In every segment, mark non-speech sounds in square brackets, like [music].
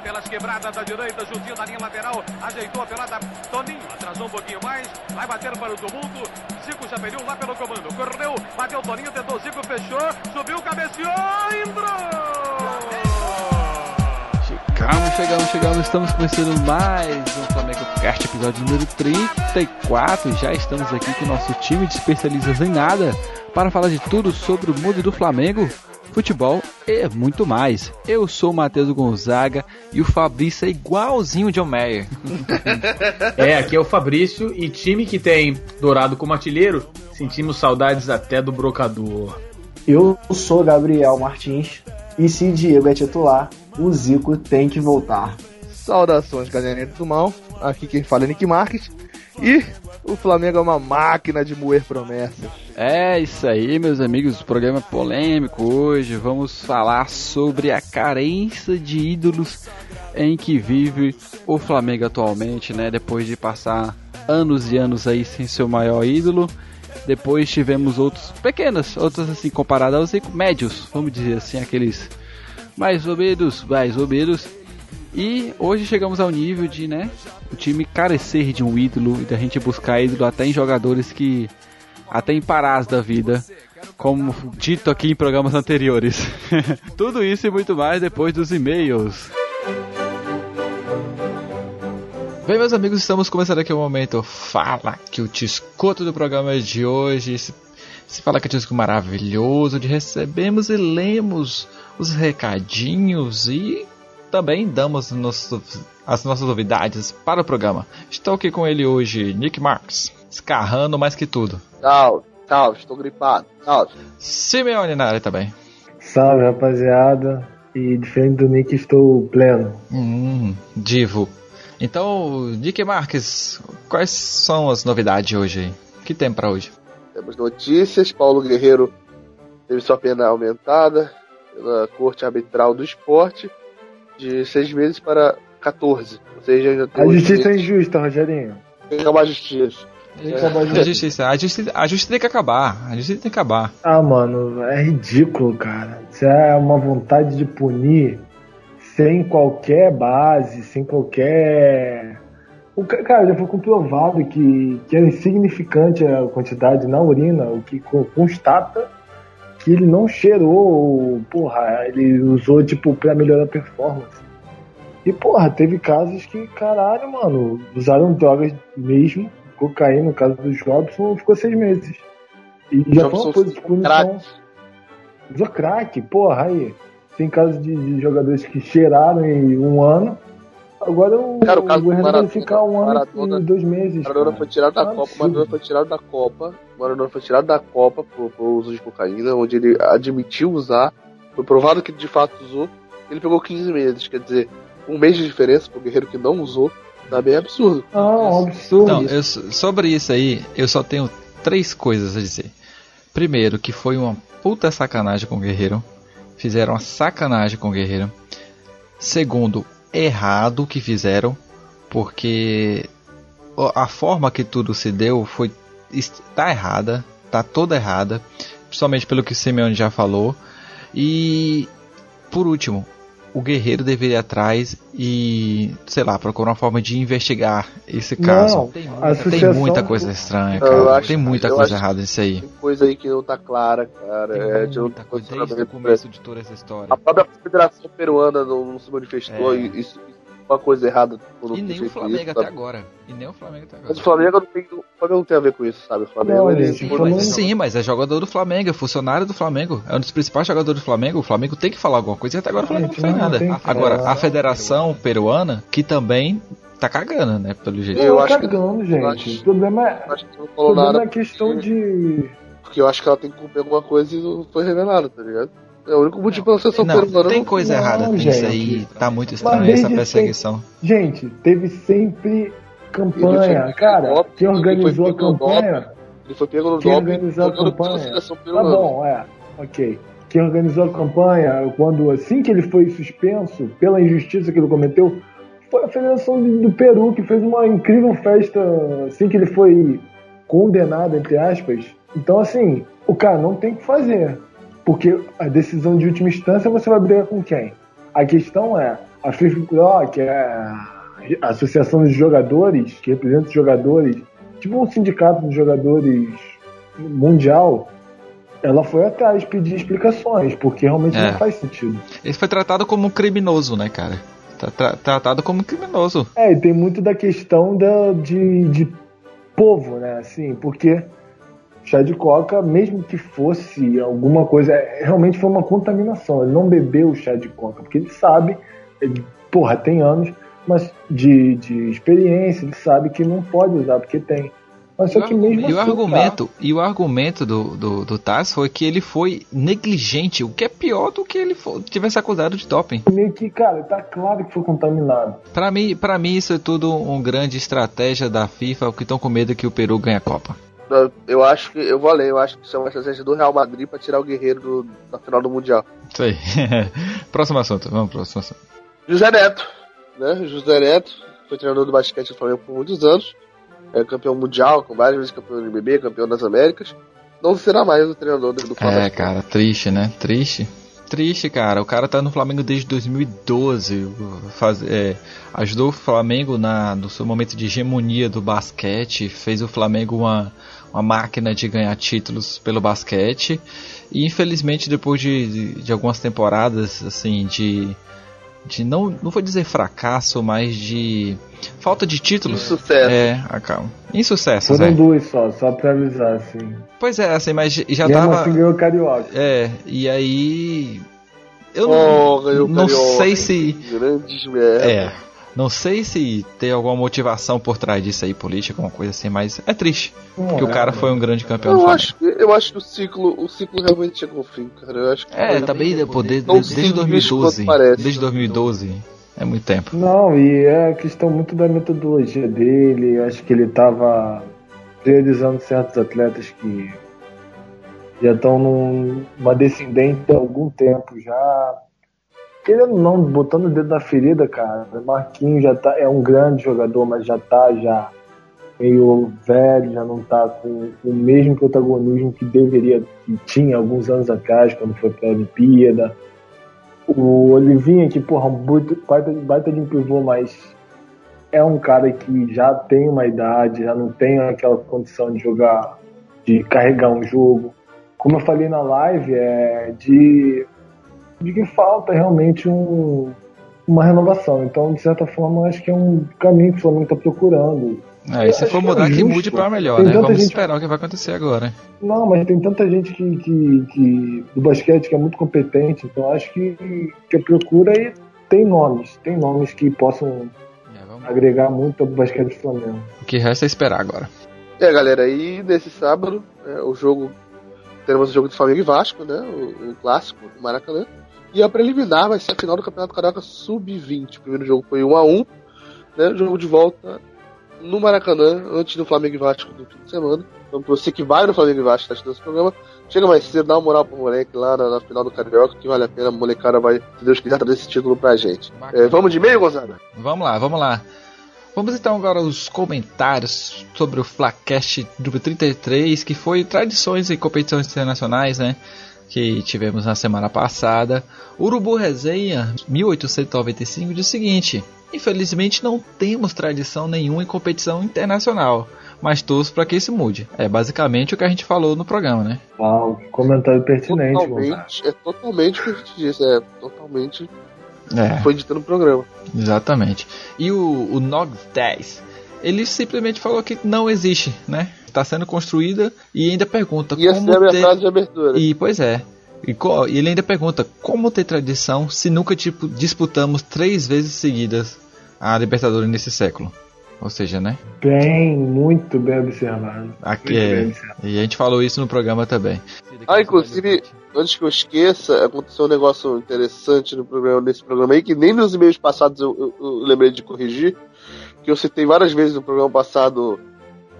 pelas quebradas da direita, juntinho da linha lateral, ajeitou a pelada, Toninho, atrasou um pouquinho mais, vai bater para o tumulto, Zico perdeu lá pelo comando, correu, bateu Toninho, tentou Zico, fechou, subiu, cabeceou, entrou! Chegamos, chegamos, chegamos, estamos começando mais um Flamengo Cast, episódio número 34. Já estamos aqui com o nosso time de especialistas em nada para falar de tudo sobre o mundo do Flamengo, futebol e muito mais. Eu sou o Matheus Gonzaga e o Fabrício é igualzinho o John Mayer. [laughs] é, aqui é o Fabrício e time que tem Dourado como artilheiro, sentimos saudades até do brocador. Eu sou Gabriel Martins e se Diego é titular, o Zico tem que voltar. Saudações, galerinha do mal. Aqui quem fala é Nick Marques. E o Flamengo é uma máquina de moer promessas. É isso aí, meus amigos. Programa polêmico hoje. Vamos falar sobre a carência de ídolos em que vive o Flamengo atualmente, né? Depois de passar anos e anos aí sem seu maior ídolo. Depois tivemos outros pequenos, outros assim comparados aos médios, vamos dizer assim, aqueles mais ou menos, mais ou menos. E hoje chegamos ao nível de, né, o time carecer de um ídolo e da gente buscar ídolo até em jogadores que até em parás da vida, como dito aqui em programas anteriores. [laughs] Tudo isso e muito mais depois dos e-mails. Bem, meus amigos, estamos começando aqui o momento Fala que o te escuto do programa de hoje. Se, se fala que o disco maravilhoso de recebemos e lemos os recadinhos e também damos as nossas novidades para o programa. Estou aqui com ele hoje, Nick Marks, escarrando mais que tudo. Tchau, tchau, estou gripado. Tchau. Simeone na área também. Salve, rapaziada. E diferente do Nick, estou pleno. Hum, divo. Então, Nick Marques, quais são as novidades hoje? O que tem para hoje? Temos notícias, Paulo Guerreiro teve sua pena aumentada, pela Corte Arbitral do Esporte de seis meses para 14. Ou seja, já tem A justiça é injusta, Rogerinho. Tem que acabar a justiça. É. A justiça, a justiça, a justiça tem que acabar. A justiça tem que acabar. Ah, mano, é ridículo, cara. Isso é uma vontade de punir sem qualquer base, sem qualquer. O, cara, já foi comprovado que, que é insignificante a quantidade na urina, o que constata que ele não cheirou, porra, ele usou, tipo, pra melhorar a performance. E, porra, teve casos que, caralho, mano, usaram drogas mesmo, cocaína, no caso do Jobson, ficou seis meses. E já foi uma coisa de punição. Usou crack, porra, aí. Tem casos de, de, jogadores que cheiraram em um ano. Agora o, Cara, o, caso o vai ficar um ano e dois meses. Maradona foi tirado da Copa, Maradona foi tirado da Copa Maradona foi tirado da Copa por, por uso de cocaína, onde ele admitiu usar, foi provado que de fato usou. Ele pegou 15 meses, quer dizer, um mês de diferença para o guerreiro que não usou, tá bem absurdo. Ah, absurdo. Então, eu, sobre isso aí, eu só tenho três coisas a dizer. Primeiro, que foi uma puta sacanagem com o guerreiro. Fizeram uma sacanagem com o guerreiro. Segundo, errado que fizeram, porque a forma que tudo se deu foi está errada, está toda errada, principalmente pelo que o Simeone já falou. E por último, o guerreiro deveria ir atrás e, sei lá, procurar uma forma de investigar esse caso. Não, tem, muita, tem muita coisa estranha, cara. Acho, tem muita coisa errada nisso aí. Tem coisa aí que não tá clara, cara. Tem é, de muita coisa desde o começo de toda essa história. A própria Federação Peruana não, não se manifestou é. e isso, uma coisa errada. E nem o Flamengo isso, até agora. E nem o Flamengo até agora. Mas o Flamengo não tem, o Flamengo não tem a ver com isso, sabe? O Flamengo não, ele, sim, mas, sim, mas é jogador do Flamengo, é funcionário do Flamengo. É um dos principais jogadores do Flamengo. O Flamengo tem que falar alguma coisa e até agora o Flamengo não fez nada. Agora, a Federação Peruana, que também tá cagando, né? Pelo jeito. Eu, acho cagando, que, gente. O problema é, acho que não falou problema nada é questão de. Porque eu acho que ela tem que cumprir alguma coisa e não foi revelado, tá ligado? É o único motivo pela sessão não, peruana. Tem coisa não, errada nisso aí. Tá muito estranho essa perseguição. Gente, teve sempre campanha. Cara, quem organizou a campanha. Ele foi pego no quem organizou a campanha. Tá bom, é. Ok. Quem organizou a campanha, quando assim que ele foi suspenso pela injustiça que ele cometeu, foi a Federação do Peru, que fez uma incrível festa assim que ele foi condenado, entre aspas. Então, assim, o cara não tem que fazer. Porque a decisão de última instância você vai brigar com quem? A questão é, a FIFA, que é a Associação de Jogadores, que representa os jogadores, tipo um sindicato de jogadores mundial, ela foi atrás pedir explicações, porque realmente É. não faz sentido. Ele foi tratado como um criminoso, né, cara? Tá tra- tratado como um criminoso. É, e tem muito da questão da, de, de povo, né? Assim, porque chá de coca, mesmo que fosse alguma coisa, é, realmente foi uma contaminação. Ele não bebeu o chá de coca, porque ele sabe, ele, porra, tem anos, mas de, de experiência, ele sabe que não pode usar, porque tem. Mas só que mesmo E o assim, argumento, e o argumento do, do, do Taz foi que ele foi negligente, o que é pior do que ele fo- tivesse acusado de doping. tá, meio que, cara, tá claro que foi contaminado. Pra mim, pra mim isso é tudo um grande estratégia da FIFA, que estão com medo que o Peru ganhe a Copa. Eu acho que, eu vou além, eu acho que isso é uma estratégia do Real Madrid pra tirar o Guerreiro do, da final do Mundial. Isso aí. [laughs] próximo assunto, vamos pro próximo assunto. José Neto, né? José Neto foi treinador do basquete do Flamengo por muitos anos, é campeão mundial, com várias vezes campeão do NBB, campeão das Américas. Não será mais o treinador do Flamengo. É, cara, triste, né? Triste. Triste, cara. O cara tá no Flamengo desde 2012. Faz, é, ajudou o Flamengo na, no seu momento de hegemonia do basquete. Fez o Flamengo uma, uma máquina de ganhar títulos pelo basquete. E infelizmente, depois de, de, de algumas temporadas, assim, de. De não, não vou dizer fracasso, mas de falta de títulos. Insucesso. É, acalma. Insucesso, Foram Zé. duas só, só pra avisar, assim. Pois é, assim, mas já Mesmo tava. assim ganhou o Carioca. É, e aí. Eu Oh, não, não sei se. Grandes merda. É. Não sei se tem alguma motivação por trás disso aí, política, alguma coisa assim, mas é triste. Porque o cara foi um grande campeão do Eu acho, que- eu acho que o ciclo, o ciclo realmente chegou ao fim, cara. Eu acho que É, também pô, desde, Não desde simples 2012. quanto parece. Desde 2012. É muito tempo. Não, e é a questão muito da metodologia dele. Acho que ele estava priorizando certos atletas que já estão numa descendente há algum tempo já. Querendo não, botando o dedo na ferida, cara. Marquinhos já tá, é um grande jogador, mas já tá já meio velho, já não tá com o mesmo protagonismo que deveria, que tinha alguns anos atrás, quando foi pra Olimpíada. O Olivinha, que, porra, um baita, baita de um pivô, mas é um cara que já tem uma idade, já não tem aquela condição de jogar, de carregar um jogo. Como eu falei na live, é de, de que falta realmente um, uma renovação. Então, de certa forma, eu acho que é um caminho que o Flamengo está procurando. É, e se for que mudar, é que mude pra melhor, Tem né? tanta Vamos gente- esperar o que vai acontecer agora. Não, mas tem tanta gente que, que, que do basquete que é muito competente, então acho que, que a procura aí tem nomes, tem nomes que possam É, vamos- agregar muito ao basquete do Flamengo. O que resta é esperar agora. É, galera, e nesse sábado, é, o jogo. Teremos o jogo de Flamengo e Vasco, né? O, o clássico do Maracanã. E a preliminar vai ser a final do Campeonato Carioca Sub-20. O primeiro jogo foi 1 a 1 né? O jogo de volta no Maracanã, antes do Flamengo e Vasco do fim de semana. Então, pra você que vai no Flamengo e Vasco tá assistindo esse programa, chega mais cedo, dá uma moral pro moleque lá na, na final do Carioca, que vale a pena. A molecada vai, se Deus quiser, trazer esse título pra gente. É, vamos de e-mail, Gonzaga? Vamos lá, vamos lá. Vamos então agora aos comentários sobre o Flacast número 33, que foi tradições e competições internacionais, né? Que tivemos na semana passada. Urubu Resenha 1895 diz o seguinte: Infelizmente não temos tradição nenhuma em competição internacional, mas torço para que isso mude. É basicamente o que a gente falou no programa, né? Uau, comentário pertinente. Totalmente, é totalmente o que a gente disse, é totalmente É. foi dito no programa. Exatamente. E o, o Nog 10, ele simplesmente falou que não existe, né? Está sendo construída e ainda pergunta Ia como ser a minha ter... frase de abertura. E pois é. E, co- e ele ainda pergunta como ter tradição se nunca tipo, disputamos três vezes seguidas a Libertadores nesse século. Ou seja, né? Bem, muito bem observado. Aqui Muito bem é. observado. E a gente falou isso no programa também. Ah, inclusive, antes que eu esqueça, aconteceu um negócio interessante no programa, nesse programa aí, que nem nos e-mails passados eu, eu- eu lembrei de corrigir, que eu citei várias vezes no programa passado,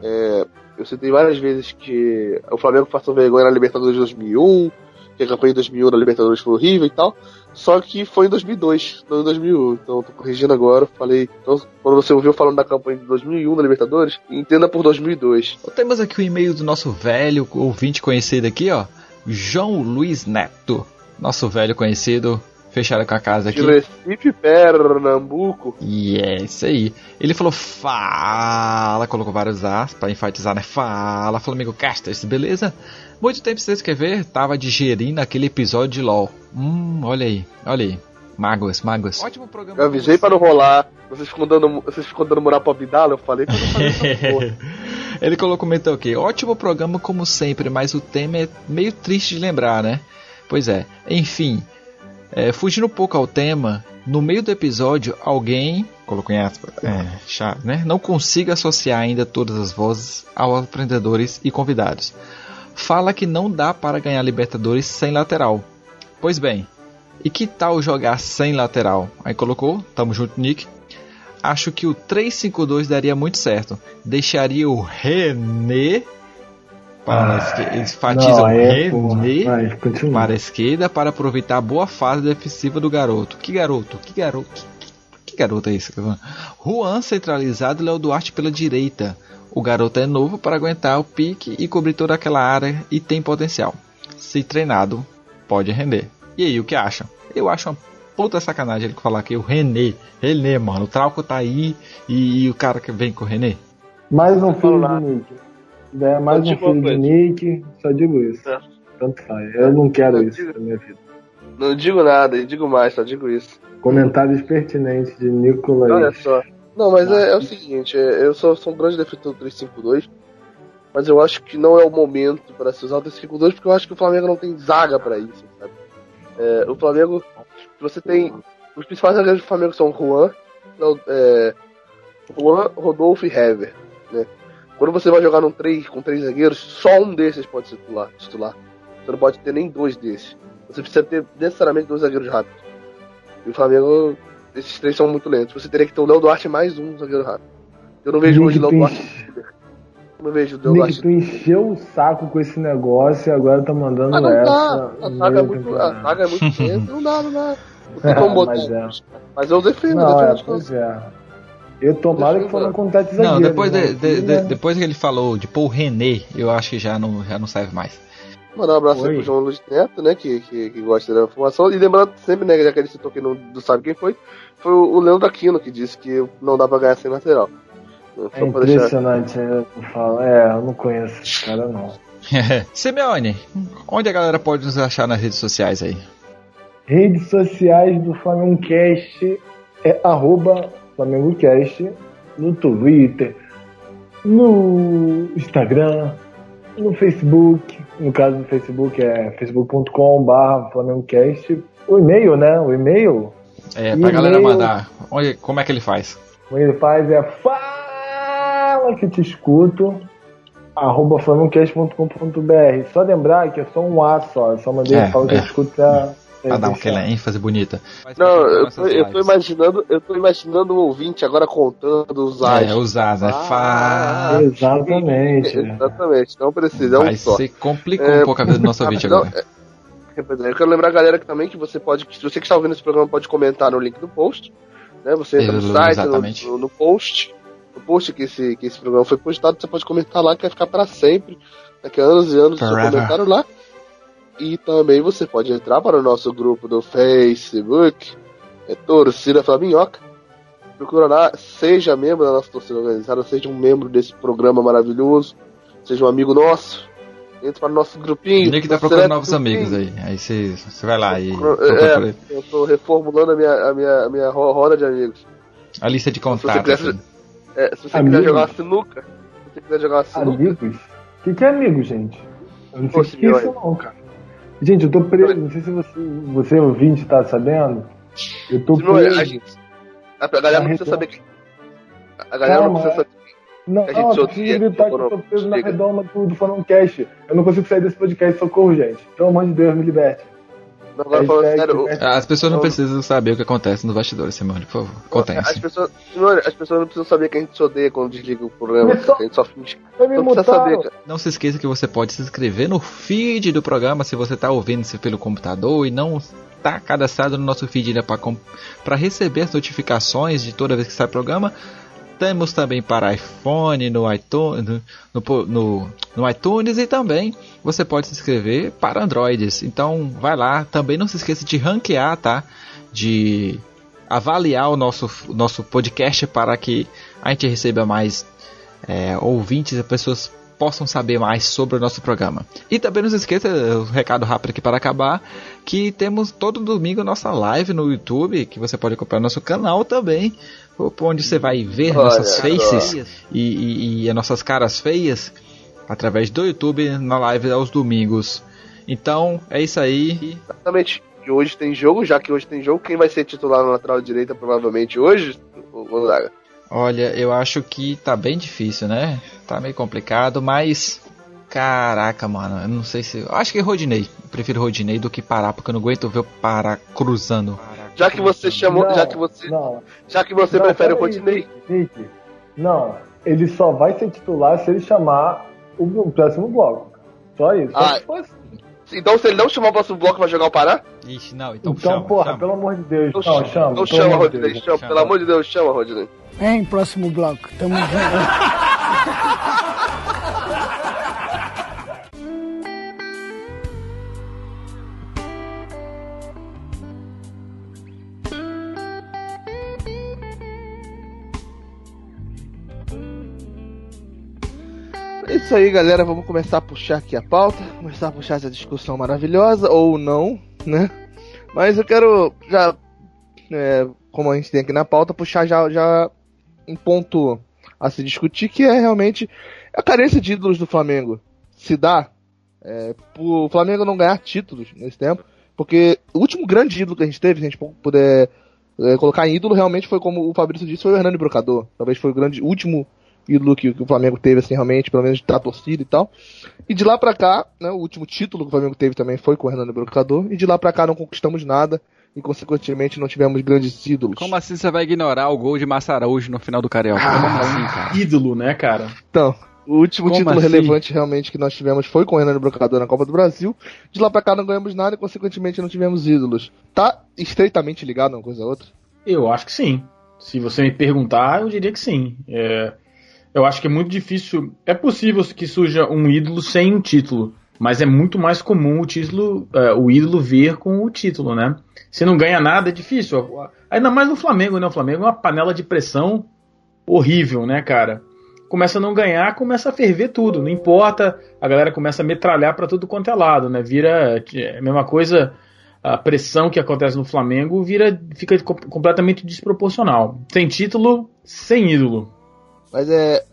é, eu citei várias vezes que o Flamengo passou vergonha na Libertadores de 2001, que a campanha de 2001 na Libertadores foi horrível e tal, só que foi em 2002, não em 2001, então tô corrigindo agora, falei, então quando você ouviu falando da campanha de 2001 na Libertadores, entenda por 2002. Temos aqui o e-mail do nosso velho ouvinte conhecido aqui, ó. João Luiz Neto. Nosso velho conhecido. Fecharam com a casa De aqui. Recife, Pernambuco. E é isso aí. Ele falou fala, colocou vários as pra enfatizar, né? Fala, Flamengo Casters, beleza? Muito tempo sem escrever, tava digerindo aquele episódio de LOL. Hum, olha aí, olha aí. Mágoas, mágoas. Ótimo programa. Eu avisei pra não rolar. Vocês ficam dando, vocês ficam dando moral pra Vidal, eu falei que eu não falei essa [laughs] porra. Ele colocou comentou aqui, ótimo programa como sempre, mas o tema é meio triste de lembrar, né? Pois é. Enfim, é, fugindo um pouco ao tema, no meio do episódio, alguém, colocou em aspas, é, chato, né? Não consigo associar ainda todas as vozes aos aprendedores e convidados. Fala que não dá para ganhar Libertadores sem lateral. Pois bem, e que tal jogar sem lateral? Aí colocou, tamo junto, Nick. Acho que o 3-5-2 daria muito certo. Deixaria o René para a esquerda. Eles enfatizam é, para a esquerda para aproveitar a boa fase defensiva do garoto. Que garoto? Que garoto? Que, que- que garoto é esse? Juan centralizado e Léo Duarte pela direita. O garoto é novo para aguentar o pique e cobrir toda aquela área e tem potencial. Se treinado, pode render. E aí, o que acham? Eu acho uma puta sacanagem ele falar que o René, René, mano, o Trauco tá aí e, o cara que vem com o René. Mais um Não filho nada. Nick. É, mais um filho de. Nick, só digo isso. É. Tanto faz. Eu não quero Eu isso digo- na minha vida. Não digo nada, eu digo mais, só digo isso. Comentários pertinentes de Nicolas. Olha só. Não, mas é, é o seguinte, é, eu sou, sou um grande defensor do 352, mas eu acho que não é o momento para se usar o 352, porque eu acho que o Flamengo não tem zaga para isso, sabe? É, o Flamengo, você tem. Os principais zagueiros do Flamengo são Juan, não, é, Juan, Rodolfo e Hever, né? Quando você vai jogar num 3 com três zagueiros, só um desses pode ser titular, titular. Você não pode ter nem dois desses. Você precisa ter necessariamente dois zagueiros rápidos. E o Flamengo, esses três são muito lentos. Você teria que ter o Léo Duarte mais um zagueiro rápido. Eu não vejo hoje o Nick, Léo Duarte. Eu não vejo o Léo Nick, Duarte. tu encheu o saco com esse negócio e agora tá mandando Ah, não essa. dá. A no zaga é muito, a zaga é muito lenta. Não dá, não dá. Não tem como botar. Mas é. Mas eu defendo, Não, defendo é, as coisas. pois é. Eu tomara que Defendo, for no contato zagueiro. Não, depois, né? de- de- de- né? depois que ele falou de pôr o René, eu acho que já não, já não serve mais. Mandar um abraço aí pro João Luiz Neto, né? Que, que, que gosta da informação. E lembrando sempre, né? Já que ele citou que não, não sabe quem foi, foi o Leandro Aquino que disse que não dá pra ganhar sem lateral. É deixar. impressionante. Eu falo, é, eu não conheço esse cara não. [laughs] Simeone, onde a galera pode nos achar nas redes sociais aí? Redes sociais do Flamengo Cast é arroba Flamengo Cast no Twitter, no Instagram, no Facebook. No caso do Facebook é facebook.com.br Flamengo Cast. O e-mail, né? O e-mail, É, pra galera mandar. Onde, como é que ele faz? o que ele faz é fala que te escuto arroba flamengocast.com.br Só lembrar que é só um A só, é só mandei É, fala que é. te escuto pra, Pra dar deixar. aquela ênfase bonita. Não, eu tô, eu tô imaginando, eu tô imaginando o ouvinte agora contando os É, as. usar, né? Ah, Fa... Exatamente. Exatamente, não precisa, é um Vai só. ser complicou É, um pouco a vida do nosso ouvinte [laughs] Não, agora. é- é, eu quero lembrar a galera que também que você pode, se você que está ouvindo esse programa pode comentar no link do post, né? Você entra no site, no, no- no post, no post que esse, que esse programa foi postado, você pode comentar lá que vai ficar para sempre, daqui a anos e anos seu comentário lá. E também você pode entrar para o nosso grupo do Facebook, é Torcida Flaminhoca. Procura lá, seja membro da nossa torcida organizada, seja um membro desse programa maravilhoso, seja um amigo nosso. Entre para o nosso grupinho. O Nick tá procurando novos grupinho. amigos aí. Aí você você vai lá e É. Eu tô reformulando a minha, a minha, a minha ro- roda de amigos. a lista de você contatos. quiser- assim. É, se você Amigo? quiser jogar sinuca, se você quiser jogar sinuca, Amigos? O que, que é amigo, gente? Eu não sei o que é isso, não, cara. Gente, eu tô preso. Não sei se você, você ouvinte, tá sabendo. Eu tô Simone, preso. a, gente, a, galera não precisa saber que. A galera não precisa saber. Não, a gente odeia, preciso gritar que eu tô preso na redoma do, do Falando Cast. Eu não consigo sair desse podcast, socorro, gente. Pelo amor de Deus, me liberte. Agora falando sério, As pessoas não precisam saber o que acontece nos bastidores, Simone, por favor. as Contenha-se. pessoas, Simone, as pessoas não precisam saber que a gente se odeia quando desliga o programa. A gente só finge. Não precisa saber, cara. Não se esqueça que você pode se inscrever no feed do programa se você está ouvindo isso pelo computador e não está cadastrado no nosso feed né, para receber as notificações de toda vez que sai programa. Temos também para iPhone, no iTunes, no, no, no, iTunes e também você pode se inscrever para Androids. Então vai lá, também não se esqueça de ranquear, tá? De avaliar o nosso, nosso podcast para que a gente receba mais é, ouvintes e pessoas possam saber mais sobre o nosso programa. E também não se esqueça, um recado rápido aqui para acabar, que temos todo domingo nossa live no YouTube, que você pode acompanhar no nosso canal também, onde você vai ver Olha, nossas faces e, e, e as nossas caras feias através do YouTube na live aos domingos. Então, é isso aí. Exatamente. E hoje tem jogo, já que hoje tem jogo, quem vai ser titular na lateral direita provavelmente hoje? O Gonzaga. Olha, eu acho que tá bem difícil, né? Tá meio complicado, mas. Caraca, mano, eu não sei se. Eu acho que Rodinei. Eu prefiro Rodinei do que parar, porque eu não aguento ver o Pará cruzando. Já que você chamou. Não, já que você. Não. Já que você não, prefere o Rodinei. Não, ele só vai ser titular se ele chamar o, o próximo bloco. Só isso. Ah, então se ele não chamar o próximo bloco, vai jogar o Pará? Ixi, não, então, então chama, porra, chama. pelo amor de Deus. Não, chama. Chama, Rodinei. Chama, chama. Pelo amor de Deus, chama, Rodinei. Vem, próximo bloco. Tamo junto. [laughs] É isso aí, galera. Vamos começar a puxar aqui a pauta, começar a puxar essa discussão maravilhosa, ou não, né? Mas eu quero já, é, como a gente tem aqui na pauta, puxar já, já um ponto a se discutir, que é realmente a carência de ídolos do Flamengo. Se dá é, o Flamengo não ganhar títulos nesse tempo, porque o último grande ídolo que a gente teve, se a gente puder é, colocar em ídolo, realmente foi como o Fabrício disse, foi o Hernani Brocador. Talvez foi o grande último ídolo que, que, o Flamengo teve, assim, realmente, pelo menos da torcida e tal. E de lá pra cá, né, o último título que o Flamengo teve também foi com o Hernando Brocador, e de lá pra cá não conquistamos nada, e consequentemente não tivemos grandes ídolos. Como assim você vai ignorar o gol de Massa Araújo no final do Carioca? Ah, Como assim, cara? Ídolo, né, cara? Então, o último Como título assim? relevante realmente que nós tivemos foi com o Hernando Brocador na Copa do Brasil. De lá pra cá não ganhamos nada e consequentemente não tivemos ídolos. Tá estreitamente ligado uma coisa a outra? Eu acho que sim. Se você me perguntar, eu diria que sim. É, eu acho que é muito difícil. É possível que surja um ídolo sem um título, mas é muito mais comum o título, uh, o ídolo vir com o título, né? Se não ganha nada é difícil. Ainda mais no Flamengo, né? O Flamengo é uma panela de pressão horrível, né, cara? Começa a não ganhar, começa a ferver tudo, não importa. A galera começa a metralhar para tudo quanto é lado, né? Vira é a mesma coisa. A pressão que acontece no Flamengo vira fica completamente desproporcional. Sem título, sem ídolo. Mas é,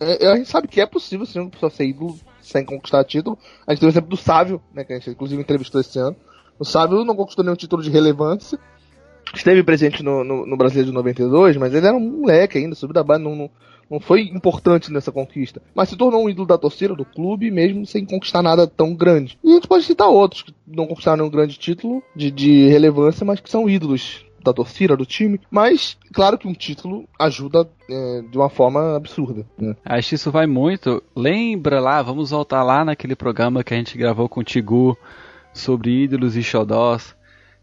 é, A gente sabe que é possível sim uma pessoa ser ídolo sem conquistar título. A gente tem o exemplo do Sávio, né? Que a gente inclusive entrevistou esse ano. O Sávio não conquistou nenhum título de relevância. Esteve presente no, no, no Brasileiro de 92, mas ele era um moleque ainda, subiu da base, não, não, não foi importante nessa conquista. Mas se tornou um ídolo da torcida, do clube, mesmo sem conquistar nada tão grande. E a gente pode citar outros que não conquistaram nenhum grande título de, de relevância, mas que são ídolos da torcida, do time, mas claro que um título ajuda é, de uma forma absurda. Né? Acho que isso vai muito. Lembra lá, vamos voltar lá naquele programa que a gente gravou com o Tigu sobre ídolos e xodós,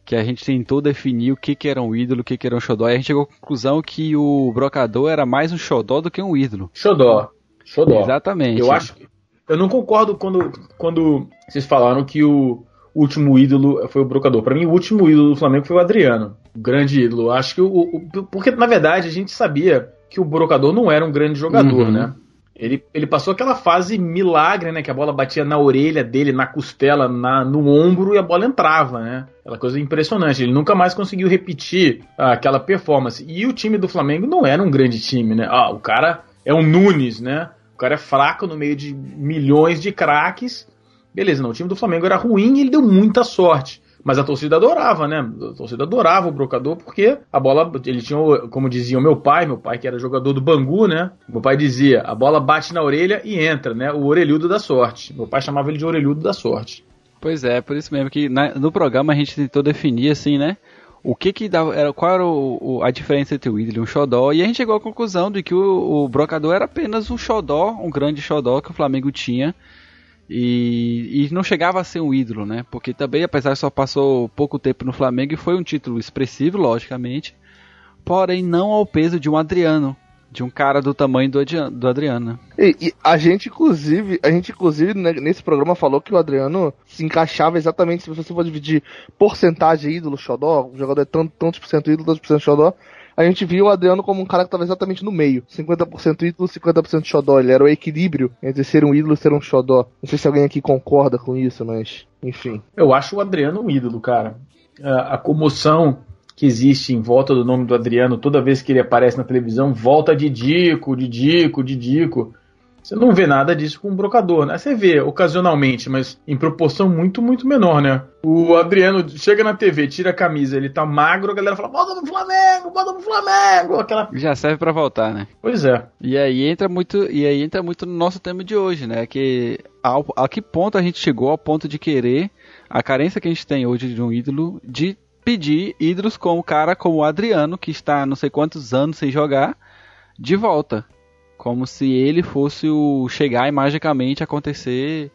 que a gente tentou definir o que, que era um ídolo, o que, que era um xodó, e a gente chegou à conclusão que o Brocador era mais um xodó do que um ídolo. Xodó. Xodó. Exatamente. Eu acho que. Eu não concordo quando, quando vocês falaram que o último ídolo foi o Brocador. Para mim, o último ídolo do Flamengo foi o Adriano. O grande ídolo. Acho que o, o, Porque, na verdade, a gente sabia que o Brocador não era um grande jogador, uhum. né? Ele, ele passou aquela fase milagre, né? Que a bola batia na orelha dele, na costela, na, no ombro e a bola entrava, né? Aquela coisa impressionante. Ele nunca mais conseguiu repetir aquela performance. E o time do Flamengo não era um grande time, né? Ah, o cara é um Nunes, né? O cara é fraco no meio de milhões de craques Beleza, não, o time do Flamengo era ruim e ele deu muita sorte. Mas a torcida adorava, né? A torcida adorava o brocador porque a bola, ele tinha, como dizia o meu pai, meu pai que era jogador do Bangu, né? Meu pai dizia, a bola bate na orelha e entra, né? O orelhudo da sorte. Meu pai chamava ele de orelhudo da sorte. Pois é, por isso mesmo que na, no programa a gente tentou definir assim, né? O que que dava, era, qual era o, o, a diferença entre o ídolo e um xodó, e a gente chegou à conclusão de que o, o brocador era apenas um xodó, um grande xodó que o Flamengo tinha, e, e, não chegava a ser um ídolo, né? Porque também, apesar de só passou pouco tempo no Flamengo, e foi um título expressivo, logicamente, porém não ao peso de um Adriano, de um cara do tamanho do, Adi- do Adriano. né? E, e a gente, inclusive, a gente, inclusive, né, nesse programa falou que o Adriano se encaixava exatamente, se você for dividir porcentagem ídolo, xodó, o jogador é tanto, tantos por cento ídolo, tantos por cento xodó, a gente viu o Adriano como um cara que estava exatamente no meio. 50% ídolo, 50% xodó. Ele era o equilíbrio entre ser um ídolo e ser um xodó. Não sei se alguém aqui concorda com isso, mas, enfim. Eu acho o Adriano um ídolo, cara. A comoção que existe em volta do nome do Adriano, toda vez que ele aparece na televisão, volta de Dico, de Dico, de Dico. Você não vê nada disso com o brocador, né? Você vê ocasionalmente, mas em proporção muito, muito menor, né? O Adriano chega na TV, tira a camisa, ele tá magro, a galera fala: bota no Flamengo, bota no Flamengo! Aquela. Já serve pra voltar, né? Pois é. E aí entra muito, e aí entra muito no nosso tema de hoje, né? Que ao, a que ponto a gente chegou ao ponto de querer a carência que a gente tem hoje de um ídolo de pedir ídolos como o cara como o Adriano, que está não sei quantos anos sem jogar, de volta. Como se ele fosse o chegar e magicamente acontecer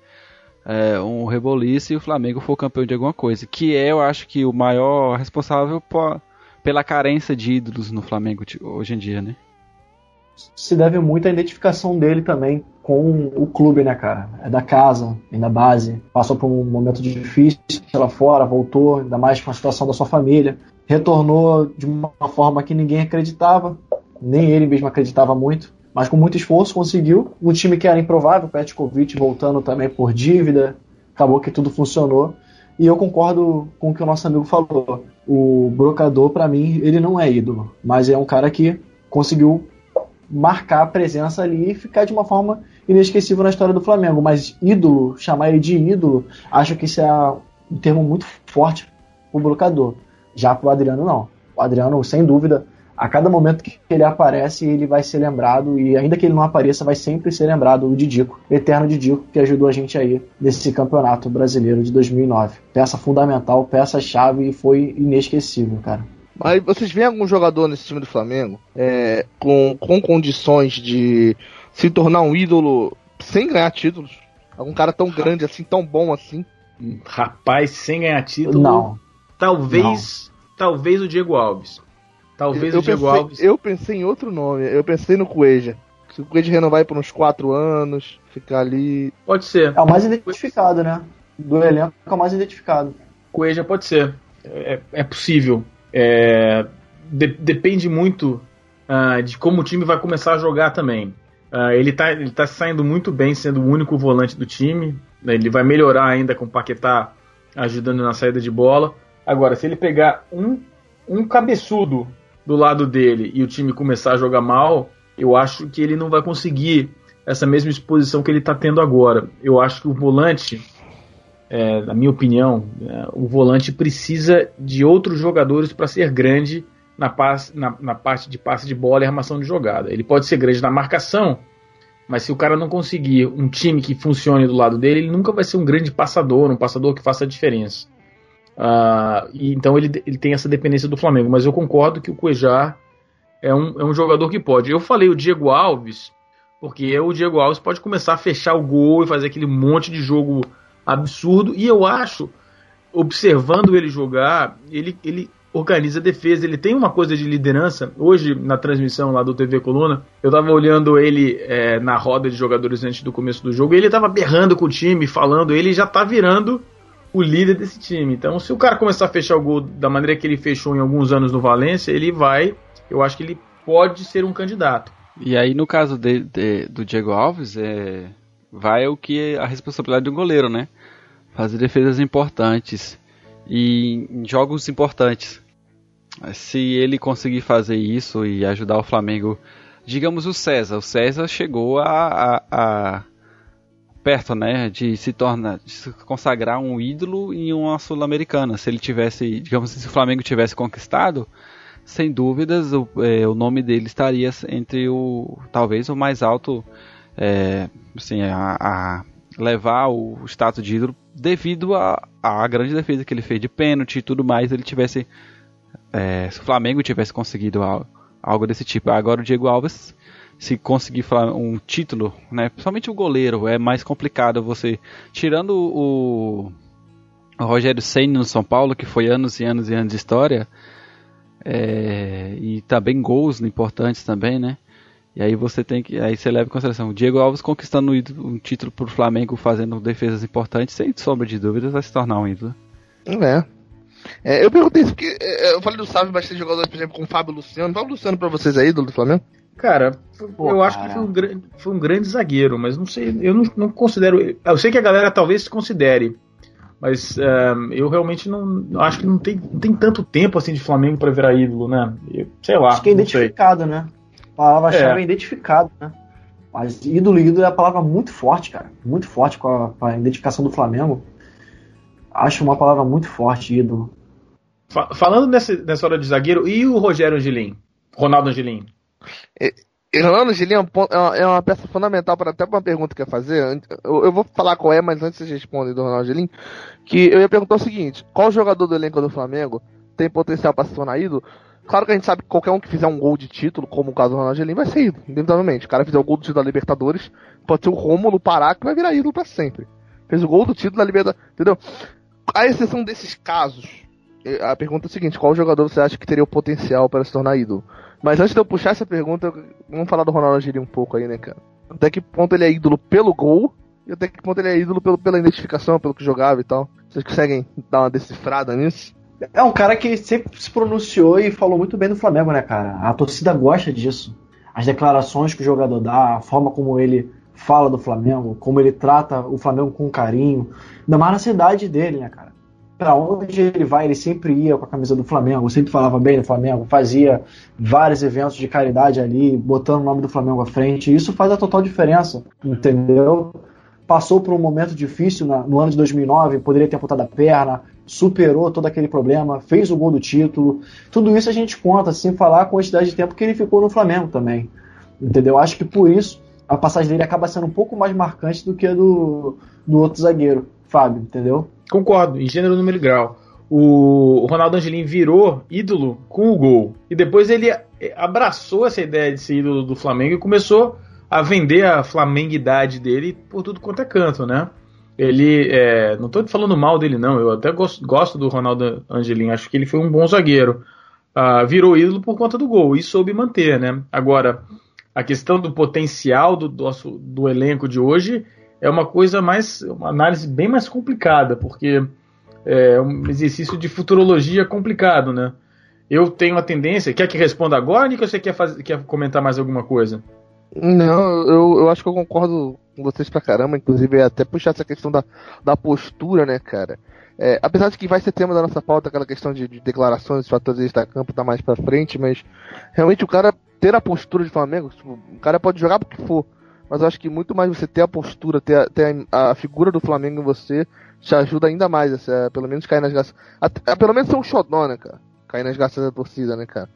é, um reboliço e o Flamengo for campeão de alguma coisa. Que é, eu acho que o maior responsável po- pela carência de ídolos no Flamengo hoje em dia, né? se deve muito à identificação dele também com o clube, né, cara? É da casa, vem da base, passou por um momento difícil lá fora, voltou, ainda mais com a situação da sua família, retornou de uma forma que ninguém acreditava, nem ele mesmo acreditava muito, mas com muito esforço conseguiu. Um time que era improvável, Petkovic voltando também por dívida, acabou que tudo funcionou. E eu concordo com o que o nosso amigo falou. O Brocador, para mim, ele não é ídolo, mas é um cara que conseguiu marcar a presença ali e ficar de uma forma inesquecível na história do Flamengo. Mas ídolo, chamar ele de ídolo, acho que isso é um termo muito forte pro Brocador. Já pro Adriano, não. O Adriano, sem dúvida, a cada momento que ele aparece, ele vai ser lembrado, e ainda que ele não apareça, vai sempre ser lembrado o Didico, eterno Didico, que ajudou a gente aí nesse campeonato brasileiro de 2009. Peça fundamental, peça-chave e foi inesquecível, cara. Mas vocês veem algum jogador nesse time do Flamengo é, com, com condições de se tornar um ídolo sem ganhar títulos? Algum cara tão grande assim, tão bom assim? Rapaz, sem ganhar título. Não. Talvez. Talvez o Diego Alves. Talvez eu, o Diego pensei, Alves. eu pensei em outro nome. Eu pensei no Cueja. Se o Cueja renovar aí por uns 4 anos, ficar ali. Pode ser. É o mais identificado, né? Do elenco é o mais identificado. Coelho pode ser. É, é possível. É, de- depende muito ah, de como o time vai começar a jogar também. Ah, ele, tá, ele tá saindo muito bem sendo o único volante do time. né? Ele vai melhorar ainda com o Paquetá ajudando na saída de bola. Agora, se ele pegar um, um cabeçudo do lado dele e o time começar a jogar mal, eu acho que ele não vai conseguir essa mesma exposição que ele está tendo agora. Eu acho que o volante é, na minha opinião, é, o volante precisa de outros jogadores para ser grande na, na- na parte de passe de bola e armação de jogada. Ele pode ser grande na marcação, mas se o cara não conseguir um time que funcione do lado dele, ele nunca vai ser um grande passador, um passador que faça a diferença. Ah, e então ele, ele tem essa dependência do Flamengo, mas eu concordo que o Cuejar é um, é um jogador que pode. Eu falei o Diego Alves, porque o Diego Alves pode começar a fechar o gol e fazer aquele monte de jogo absurdo. E eu acho, observando ele jogar, ele, ele organiza a defesa, ele tem uma coisa de liderança. Hoje, na transmissão lá do TV Coluna, eu tava olhando ele é, na roda de jogadores antes do começo do jogo, ele tava berrando com o time, falando, ele já tá virando o líder desse time. Então, se o cara começar a fechar o gol da maneira que ele fechou em alguns anos no Valência, ele vai, eu acho que ele pode ser um candidato. E aí, no caso de- de- do Diego Alves, é, vai o que é a responsabilidade do goleiro, né? Fazer defesas importantes e em jogos importantes. Se ele conseguir fazer isso e ajudar o Flamengo, digamos o César, o César chegou a, a- a- perto, né, de se tornar, de se consagrar um ídolo em uma sul-americana. Se ele tivesse, digamos, se o Flamengo tivesse conquistado, sem dúvidas o, é, o nome dele estaria entre o talvez o mais alto é, assim, a, a levar o status de ídolo devido à grande defesa que ele fez de pênalti e tudo mais ele tivesse é, se o Flamengo tivesse conseguido al- algo desse tipo agora o Diego Alves se conseguir fa- um título né principalmente o goleiro é mais complicado você tirando o, o Rogério Ceni no São Paulo que foi anos e anos e anos de história é, e também gols importantes também, né? E aí você tem que. Aí você leva em consideração. O Diego Alves conquistando um título pro Flamengo, fazendo defesas importantes, sem sombra de dúvidas, vai se tornar um ídolo. É. é eu perguntei isso porque é, eu falei do mas tem jogadores, por exemplo, com o Fábio Luciano. Fábio Luciano pra vocês é ídolo do Flamengo? Cara, Pô, eu cara. acho que foi um, foi um, grande zagueiro, mas não sei, eu não, não, considero. Eu sei que a galera talvez se considere, mas uh, eu realmente não acho que não tem, não tem tanto tempo assim de Flamengo para virar ídolo, né? Eu, sei lá. Acho que é identificado, sei. né? A palavra-chave é. é identificado, né? Mas ídolo ídolo é a palavra muito forte, cara. Muito forte com a, com a identificação do Flamengo. Acho uma palavra muito forte, ídolo. Falando nessa, nessa hora de zagueiro, e o Rogério Angelim? Ronaldo Angelim? Ronaldo Angelim é, é uma peça fundamental para até uma pergunta que eu ia fazer. Eu, vou falar qual é, mas antes de responder do Ronaldo Angelim, que eu ia perguntar o seguinte: qual jogador do elenco do Flamengo tem potencial para se tornar ídolo? Claro que a gente sabe que qualquer um que fizer um gol de título, como o caso do Ronaldo Angelim, vai ser ídolo, inevitavelmente. O cara fizer o gol do título da Libertadores, pode ser o Romulo Pará que vai virar ídolo para sempre. Fez o gol do título da Libertadores, entendeu? A exceção desses casos, a pergunta é a seguinte: qual jogador você acha que teria o potencial para se tornar ídolo? Mas antes de eu puxar essa pergunta, vamos falar do Ronaldo Angelim um pouco aí, né, cara? Até que ponto ele é ídolo pelo gol e até que ponto ele é ídolo pelo, pela identificação, pelo que jogava e tal. Vocês conseguem dar uma decifrada nisso? É um cara que sempre se pronunciou e falou muito bem do Flamengo, né, cara? A torcida gosta disso. As declarações que o jogador dá, a forma como ele fala do Flamengo, como ele trata o Flamengo com carinho, ainda mais na cidade dele, né, cara? Pra onde ele vai, ele sempre ia com a camisa do Flamengo, sempre falava bem do Flamengo, fazia vários eventos de caridade ali, botando o nome do Flamengo à frente. Isso faz a total diferença, entendeu? Passou por um momento difícil no ano de 2009, poderia ter apontado a perna, superou todo aquele problema, fez o gol do título. Tudo isso a gente conta, sem falar a quantidade de tempo que ele ficou no Flamengo também. Entendeu? Acho que por isso a passagem dele acaba sendo um pouco mais marcante do que a do, do outro zagueiro, Fábio, entendeu? Concordo, em gênero, número e grau. O Ronaldo Angelim virou ídolo com o gol. E depois ele abraçou essa ideia de ser ídolo do Flamengo e começou a vender a flamenguidade dele por tudo quanto é canto, né? Ele, é, não estou falando mal dele não, eu até gosto, gosto do Ronaldo Angelim, acho que ele foi um bom zagueiro. Uh, virou ídolo por conta do gol e soube manter, né? Agora, a questão do potencial do, do, do elenco de hoje é uma coisa mais, uma análise bem mais complicada, porque é um exercício de futurologia complicado, né? Eu tenho a tendência. Quer que responda agora, Nico, ou você quer, fazer, quer comentar mais alguma coisa? Não, eu, eu acho que eu concordo com vocês pra caramba, inclusive até puxar essa questão da, da postura, né, cara? É, apesar de que vai ser tema da nossa pauta, aquela questão de, de declarações, fatores da campo tá mais pra frente, mas realmente o cara ter a postura de Flamengo, tipo, o cara pode jogar porque for, mas acho que muito mais você ter a postura, ter a, ter a, a figura do Flamengo em você, te ajuda ainda mais, assim, a, pelo menos cair nas graças. A, pelo menos ser um xodó, né, cara? Cair nas graças da torcida, né, cara?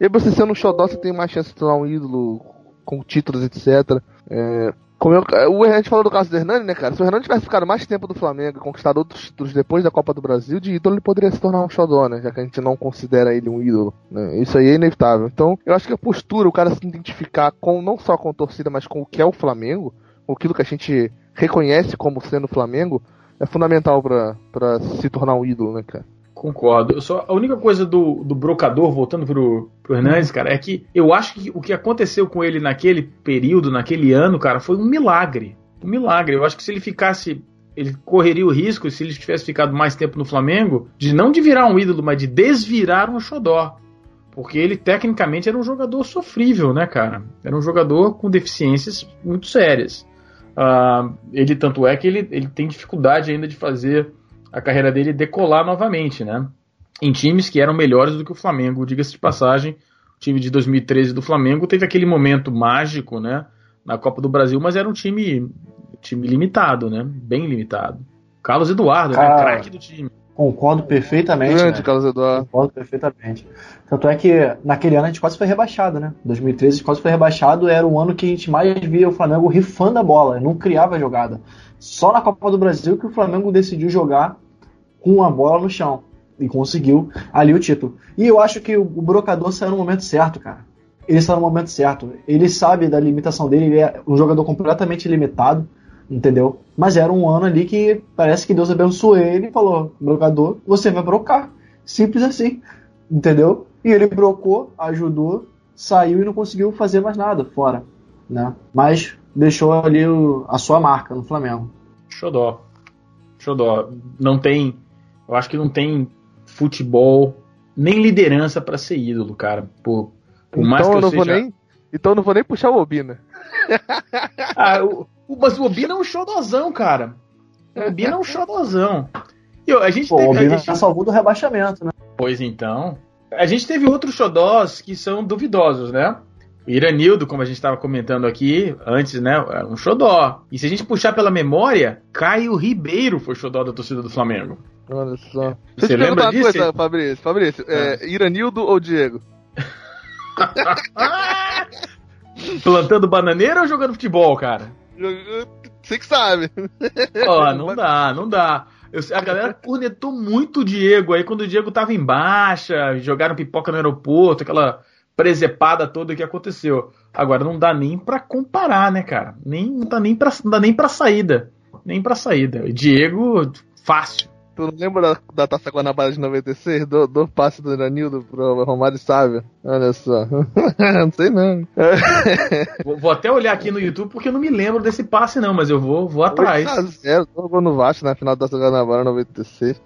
E você sendo um xodó, você tem mais chance de tornar um ídolo com títulos, etc. É, como eu, o a gente falou do caso do Hernani, né, cara? Se o Hernani tivesse ficado mais tempo do Flamengo e conquistado outros títulos depois da Copa do Brasil, de ídolo ele poderia se tornar um xodó, né? Já que a gente não considera ele um ídolo. Né? Isso aí é inevitável. Então, eu acho que a postura, o cara se identificar com não só com a torcida, mas com o que é o Flamengo, com aquilo que a gente reconhece como sendo o Flamengo, é fundamental para se tornar um ídolo, né, cara? Concordo. Só a única coisa do, do brocador, voltando pro, pro Hernandes, cara, é que eu acho que o que aconteceu com ele naquele período, naquele ano, cara, foi um milagre. Um milagre. Eu acho que se ele ficasse. Ele correria o risco, se ele tivesse ficado mais tempo no Flamengo, de não de virar um ídolo, mas de desvirar um xodó. Porque ele, tecnicamente, era um jogador sofrível, né, cara? Era um jogador com deficiências muito sérias. Uh, ele, tanto é que ele, ele tem dificuldade ainda de fazer a carreira dele decolar novamente, né? Em times que eram melhores do que o Flamengo, diga-se de passagem. O time de 2013 do Flamengo teve aquele momento mágico, né? Na Copa do Brasil, mas era um time, time limitado, né? Bem limitado. Carlos Eduardo, né? Craque do time. Concordo perfeitamente. Grande, né? Carlos Eduardo. Concordo perfeitamente. Tanto é que naquele ano a gente quase foi rebaixado, né? 2013 a gente quase foi rebaixado, era o ano que a gente mais via o Flamengo rifando a bola, não criava jogada. Só na Copa do Brasil que o Flamengo decidiu jogar com a bola no chão. E conseguiu ali o título. E eu acho que o, Brocador saiu no momento certo, cara. Ele saiu no momento certo. Ele sabe da limitação dele, ele é um jogador completamente limitado, entendeu? Mas era um ano ali que parece que Deus abençoou ele e falou: Brocador, você vai brocar. Simples assim, entendeu? E ele brocou, ajudou saiu e não conseguiu fazer mais nada fora, né? Mas deixou ali o, a sua marca no Flamengo. Xodó. Xodó. Não tem. Eu acho que não tem futebol, nem liderança para ser ídolo, cara. Por, por então mais que eu eu, não seja... vou nem. Então eu não vou nem puxar o Obina. [laughs] Ah, o, o, mas o Obina é um xodozão, cara. O Obina é um xodozão. E, a gente Pô, teve, o a Obina gente- salvou do rebaixamento, né? Pois então. A gente teve outros xodós que são duvidosos, né? O Iranildo, como a gente estava comentando aqui antes, né? É um xodó. E se a gente puxar pela memória, Caio Ribeiro foi xodó da torcida do Flamengo. Olha só. Você te lembra disso? coisa, Fabrício. Fabrício, é, Iranildo ou Diego? [laughs] Plantando bananeira ou jogando futebol, cara? Você que sabe. Ó, não dá, não dá. Eu- a galera cornetou muito o Diego aí quando o Diego tava em baixa, jogaram pipoca no aeroporto, aquela presepada toda que aconteceu. Agora não dá nem pra comparar, né, cara? Nem, não, dá nem pra, não dá nem pra saída. Nem pra saída. Diego, fácil. Tu não lembra da, da Taça Guanabara de 96? Do, do passe do Iranildo pro Romário Sávio? Olha só. [laughs] não sei não. [laughs] Vou, vou até olhar aqui no YouTube porque eu não me lembro desse passe, não, mas eu vou, vou atrás. 8x0, jogou no Vasco na final da Taça Guanabara 96.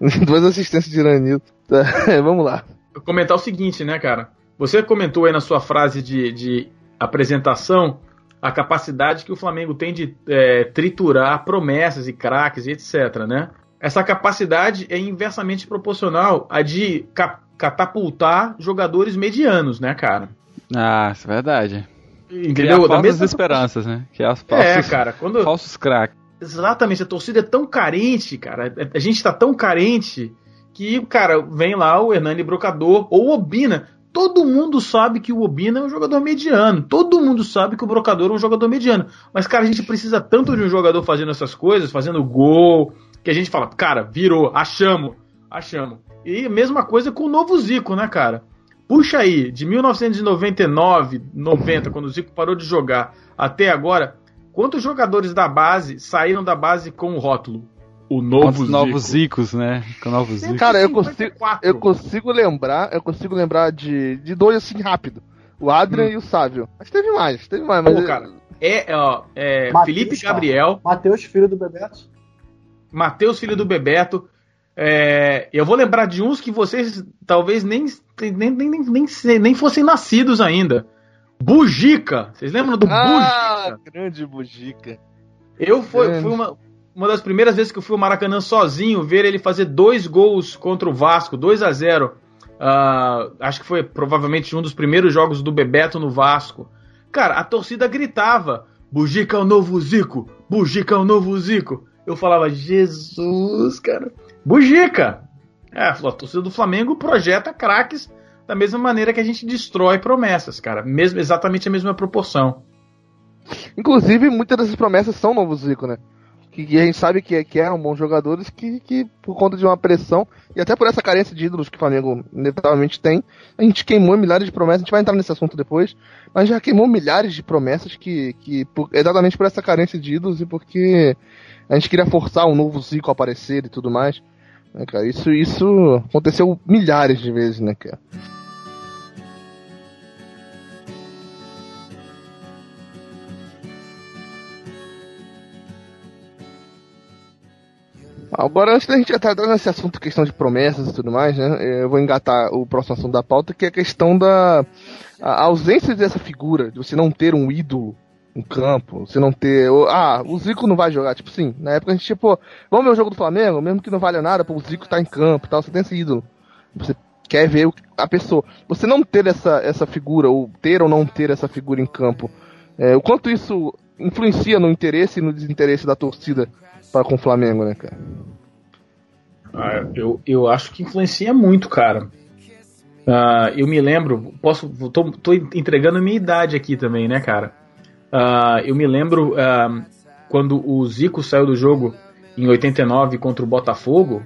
[laughs] Duas assistências de Iranildo. Tá, Vamos lá. Vou comentar o seguinte, né, cara? Você comentou aí na sua frase de, de apresentação a capacidade que o Flamengo tem de é, triturar promessas e craques e etc, né? Essa capacidade é inversamente proporcional à de ca- catapultar jogadores medianos, né, cara? Ah, isso é verdade. Entendeu? Criar Da falsas mesma- esperanças, né? Que as É, falsos, cara, quando falsos craques. Exatamente, a torcida é tão carente, cara. A gente tá tão carente que, cara, vem lá o Hernani Brocador ou o Obina. Todo mundo sabe que o Obina é um jogador mediano. Todo mundo sabe que o Brocador é um jogador mediano. Mas, cara, a gente precisa tanto de um jogador fazendo essas coisas, fazendo gol, que a gente fala, cara, virou, achamos, achamos. E mesma coisa com o novo Zico, né, cara? Puxa aí, de 1999, 90, quando o Zico parou de jogar, até agora, quantos jogadores da base saíram da base com o rótulo? O novo Quantos Zico. novos zicos, né? Com novos zicos. Cara, eu consigo, 54. eu consigo lembrar, eu consigo lembrar de, de dois assim rápido. O Adrian e o Sávio. Mas teve mais, teve mais, mas Pô, cara, é, ó, é Matheus, Felipe. Gabriel, Matheus, filho do Bebeto. Matheus, filho do Bebeto. É, eu vou lembrar de uns que vocês talvez nem, nem, nem, nem, nem, se- nem fossem nascidos ainda. Bugica. Vocês lembram do Ah, Bugica? grande bugica. Eu fui, grande. fui uma, uma das primeiras vezes que eu fui ao Maracanã sozinho, ver ele fazer dois gols contra o Vasco, 2 a 0 Ah, Acho que foi provavelmente um dos primeiros jogos do Bebeto no Vasco. Cara, a torcida gritava: Bugica é o novo Zico! Bugica é o novo Zico! Eu falava, Jesus, cara. Bugica! É, a torcida do Flamengo projeta craques da mesma maneira que a gente destrói promessas, cara. Mesmo, exatamente a mesma proporção. Inclusive, muitas dessas promessas são novos Zico, né? Que, que a gente sabe que, que eram bons jogadores que, que, por conta de uma pressão e até por essa carência de ídolos que o Flamengo inevitavelmente tem, a gente queimou milhares de promessas. A gente vai entrar nesse assunto depois, mas já queimou milhares de promessas que, que por- exatamente por essa carência de ídolos e porque a gente queria forçar um novo Zico a aparecer e tudo mais. Né, cara? Isso, isso aconteceu milhares de vezes, né, cara? Agora, antes da gente entrar nesse assunto, questão de promessas e tudo mais, né? Eu vou engatar o próximo assunto da pauta, que é a questão da a ausência dessa figura, de você não ter um ídolo em campo, você não ter. Ah, o Zico não vai jogar. Tipo assim, na época a gente, tipo, vamos ver o jogo do Flamengo, mesmo que não valha nada, pô, o Zico tá em campo e tal, você tem esse ídolo. Você quer ver a pessoa. Você não ter essa, essa figura, ou ter ou não ter essa figura em campo, é, o quanto isso influencia no interesse e no desinteresse da torcida para com o Flamengo, né, cara? Ah, eu, eu acho que influencia muito, cara. Ah, eu me lembro, posso, tô, tô entregando minha idade aqui também, né, cara? Ah, eu me lembro ah, quando o Zico saiu do jogo em 89 contra o Botafogo,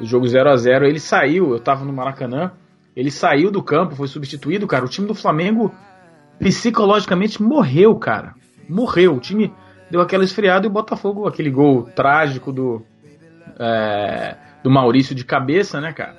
o jogo 0 a 0 ele saiu, eu tava no Maracanã, ele saiu do campo, foi substituído, cara. O time do Flamengo psicologicamente morreu, cara. Morreu. O time deu aquela esfriada e o Botafogo, aquele gol trágico do, é, do Maurício de cabeça, né, cara?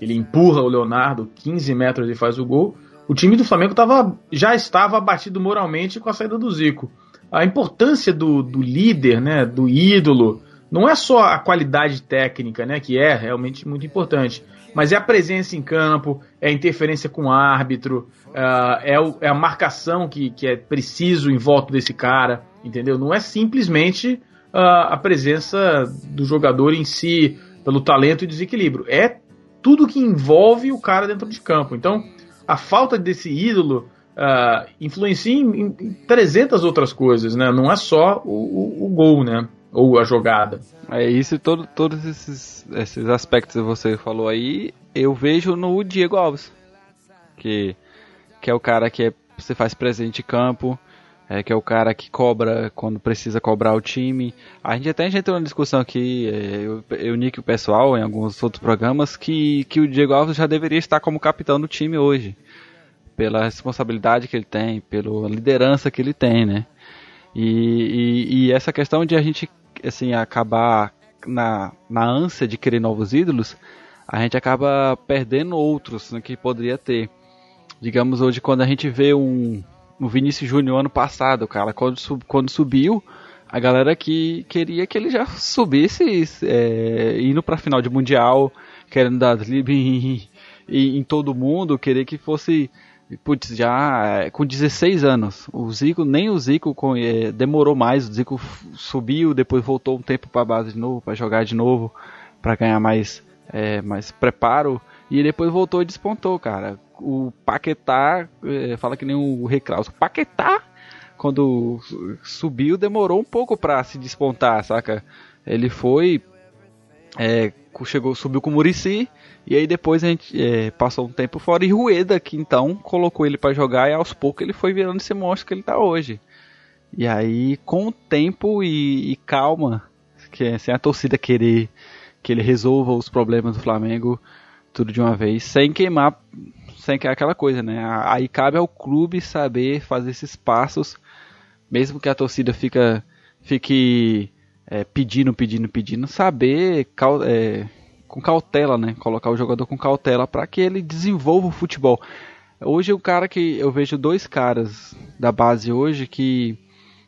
Ele empurra o Leonardo 15 metros e faz o gol. o time do Flamengo tava, já estava abatido moralmente com a saída do Zico. A importância do, do líder, né, do ídolo, não é só a qualidade técnica, né, que é realmente muito importante, mas é a presença em campo, é a interferência com o árbitro, é, o, é, a marcação que, que é preciso em volta desse cara, entendeu? Não é simplesmente uh, a presença do jogador em si, pelo talento e desequilíbrio. É tudo que envolve o cara dentro de campo. Então, a falta desse ídolo uh, influencia em, em 300 outras coisas, né? Não é só o, o, o gol, né? Ou a jogada. É isso, todo, todos esses, esses aspectos que você falou aí, eu vejo no Diego Alves. Que, que é o cara que é, você faz presente em campo, é, que é o cara que cobra quando precisa cobrar o time. A gente até entrou numa discussão aqui, é, eu, eu Nick e o pessoal, em alguns outros programas, que, que o Diego Alves já deveria estar como capitão do time hoje. Pela responsabilidade que ele tem, pela liderança que ele tem, né? E, e, e essa questão de a gente assim, acabar na, na ânsia de querer novos ídolos, a gente acaba perdendo outros né, que poderia ter. Digamos hoje, quando a gente vê um, no Vinícius Júnior ano passado, cara, quando, sub, quando subiu, a galera que queria que ele já subisse é, indo pra final de Mundial, querendo dar drible em, [laughs] em, em, todo mundo, querer que fosse. Putz, já é, com 16 anos. O Zico, nem o Zico é, demorou mais. O Zico subiu, depois voltou um tempo para base de novo, para jogar de novo, para ganhar mais, é, mais preparo. E depois voltou e despontou, cara o Paquetá, é, fala que nem o Reclaus, o Paquetá, quando subiu, demorou um pouco para se despontar, saca? Ele foi, é, chegou, subiu com o Murici, e aí depois a gente é, passou um tempo fora, e Rueda, que então colocou ele para jogar, e aos poucos ele foi virando esse monstro que ele tá hoje. E aí, com o tempo e, e calma, que sem a torcida querer que ele resolva os problemas do Flamengo tudo de uma vez, sem queimar sem que é aquela coisa, né? Aí cabe ao clube saber fazer esses passos, mesmo que a torcida fica, fique é, pedindo, pedindo, pedindo, saber é, com cautela, né? Colocar o jogador com cautela para que ele desenvolva o futebol. Hoje o cara que eu vejo dois caras da base hoje que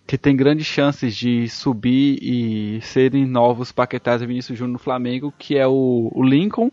que tem grandes chances de subir e serem novos Paquetás e Vinícius Júnior no Flamengo, que é o, o Lincoln,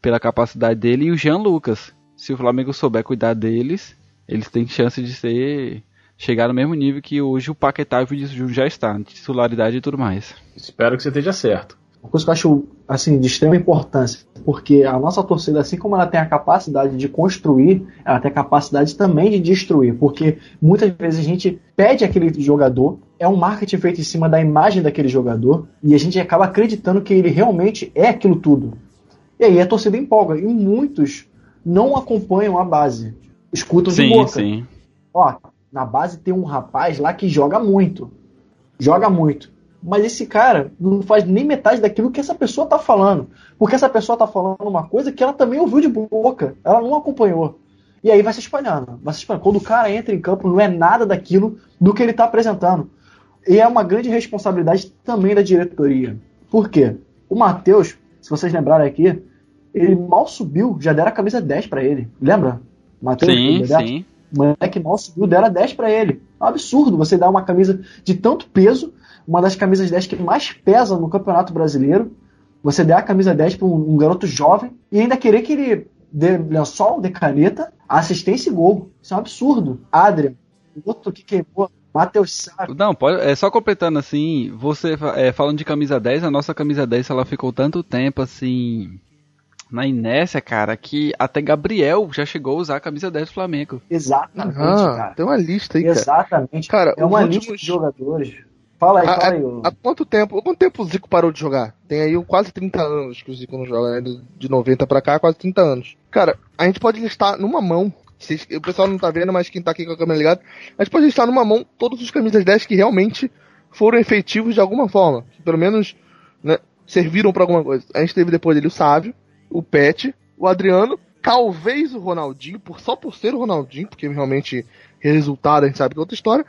pela capacidade dele, e o Jean Lucas, se o Flamengo souber cuidar deles, eles têm chance de ser chegar no mesmo nível que hoje o Paquetá e o Vinícius Júnior já está, titularidade e tudo mais. Espero que você esteja certo. Uma coisa que eu acho assim, de extrema importância, porque a nossa torcida, assim como ela tem a capacidade de construir, ela tem a capacidade também de destruir, porque muitas vezes a gente pede aquele jogador, é um marketing feito em cima da imagem daquele jogador, e a gente acaba acreditando que ele realmente é aquilo tudo. E aí a torcida empolga, e muitos não acompanham a base. Escutam sim, de boca. Sim. Ó, na base tem um rapaz lá que joga muito. Joga muito. Mas esse cara não faz nem metade daquilo que essa pessoa tá falando. Porque essa pessoa tá falando uma coisa que ela também ouviu de boca. Ela não acompanhou. E aí vai se espalhando. Vai se espalhando. Quando o cara entra em campo, não é nada daquilo do que ele está apresentando. E é uma grande responsabilidade também da diretoria. Por quê? O Matheus, se vocês lembrarem aqui, ele mal subiu, já deram a camisa 10 para ele. Lembra? Matheus? Sim, sim. O moleque mal subiu, deram a 10 para ele. É um absurdo você dar uma camisa de tanto peso, uma das camisas 10 que mais pesa no Campeonato Brasileiro, você der a camisa 10 para um, um, garoto jovem e ainda querer que ele dê lençol, dê caneta, assistência e gol. Isso é um absurdo. Adrian, outro que queimou Matheus Sá. Não, pode, é só completando assim, você é, falando de camisa 10, a nossa camisa 10 ela ficou tanto tempo assim na inércia, cara, que até Gabriel já chegou a usar a camisa 10 do Flamengo. Exatamente, ah, cara. Tem uma lista aí, cara. Exatamente. Cara, é uma últimos... lista de jogadores. Fala aí, fala aí. Há, há, quanto tempo? Há quanto tempo o Zico parou de jogar? Tem aí quase 30 anos que o Zico não joga, né? De 90 pra cá, quase 30 anos. Cara, a gente pode listar numa mão. o pessoal não tá vendo, mas quem tá aqui com a câmera ligada, a gente pode listar numa mão todos os camisas 10 que realmente foram efetivos de alguma forma. Que pelo menos né, serviram para alguma coisa. A gente teve depois dele o Sávio, o Pet, o Adriano, talvez o Ronaldinho, por, só por ser o Ronaldinho, porque realmente resultado a gente sabe que é outra história,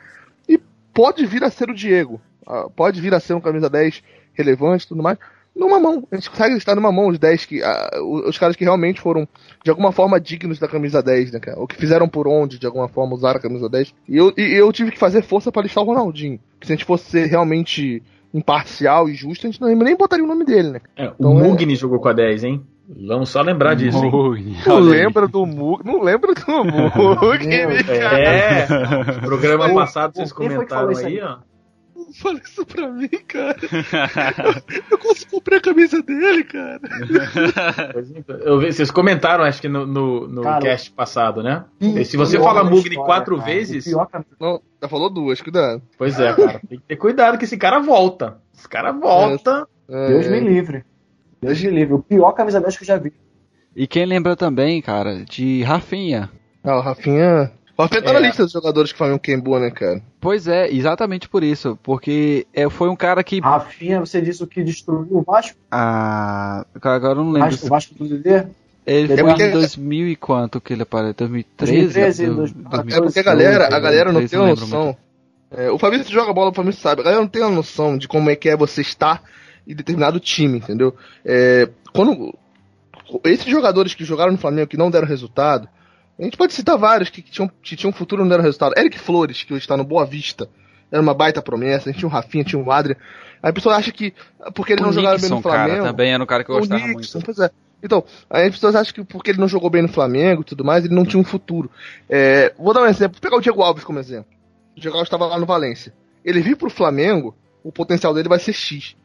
e pode vir a ser o Diego. Uh, pode vir a ser um camisa 10 relevante e tudo mais. numa mão. A gente consegue listar numa mão os 10 que. ah, os caras que realmente foram, de alguma forma, dignos da camisa 10, né, cara? Ou que fizeram por onde, de alguma forma, usar a camisa 10. E eu, e eu tive que fazer força pra listar o Ronaldinho. Porque se a gente fosse ser realmente imparcial e justo, a gente não nem botaria o nome dele, né? É, o Então, é- Mugni jogou com a 10, hein? Vamos só lembrar disso, hein? Não lembra do [laughs] Mug, não lembra do Mug. É, no programa Ô, passado vocês comentaram aí, aí? ó. Fala isso pra mim, cara. Eu consigo comprar a camisa dele, cara. Eu vi- vocês comentaram, acho que no, no, no Cara, cast passado, né? E se você fala Mugni história, quatro cara. vezes, Não, já falou duas, cuidado. pois é, cara. Tem que ter cuidado que esse cara volta. Esse cara volta. É, Deus me livre. Deus me livre. O pior camisa 10 que eu já vi. E quem lembra também, cara, de Rafinha. Ah, o Rafinha. O Rafinha tá É. na lista dos jogadores que o Flamengo queimou, né, cara? Pois é, exatamente por isso. Porque é, foi um cara que. Rafinha, você disse o que destruiu o Vasco? Ah, agora eu não lembro. Vasco o Vasco do Dedê? Ele É foi porque- em 2000 e quanto que ele apareceu? 2013? 2013, Do- 2014. É porque a galera, a galera não 2013, tem noção. muito. É, o Fabrício joga bola, o Fabrício sabe. A galera não tem uma noção de como é que é você estar em determinado time, entendeu? É, quando esses jogadores que jogaram no Flamengo que não deram resultado, a gente pode citar vários que, que tinham, que tinham futuro e não deram resultado. Eric Flores, que hoje está no Boa Vista, era uma baita promessa. A gente tinha o Rafinha, tinha o Adrian. Aí a pessoa acha que porque eles O não jogaram bem no Flamengo. cara, também era um cara que eu o gostava Nixon, muito. é. Então, aí as pessoas acham que porque ele não jogou bem no Flamengo e tudo mais, ele não tinha um futuro. É, vou dar um exemplo, vou pegar o Diego Alves como exemplo. O Diego Alves estava lá no Valência. Ele vir pro Flamengo, o potencial dele vai ser X.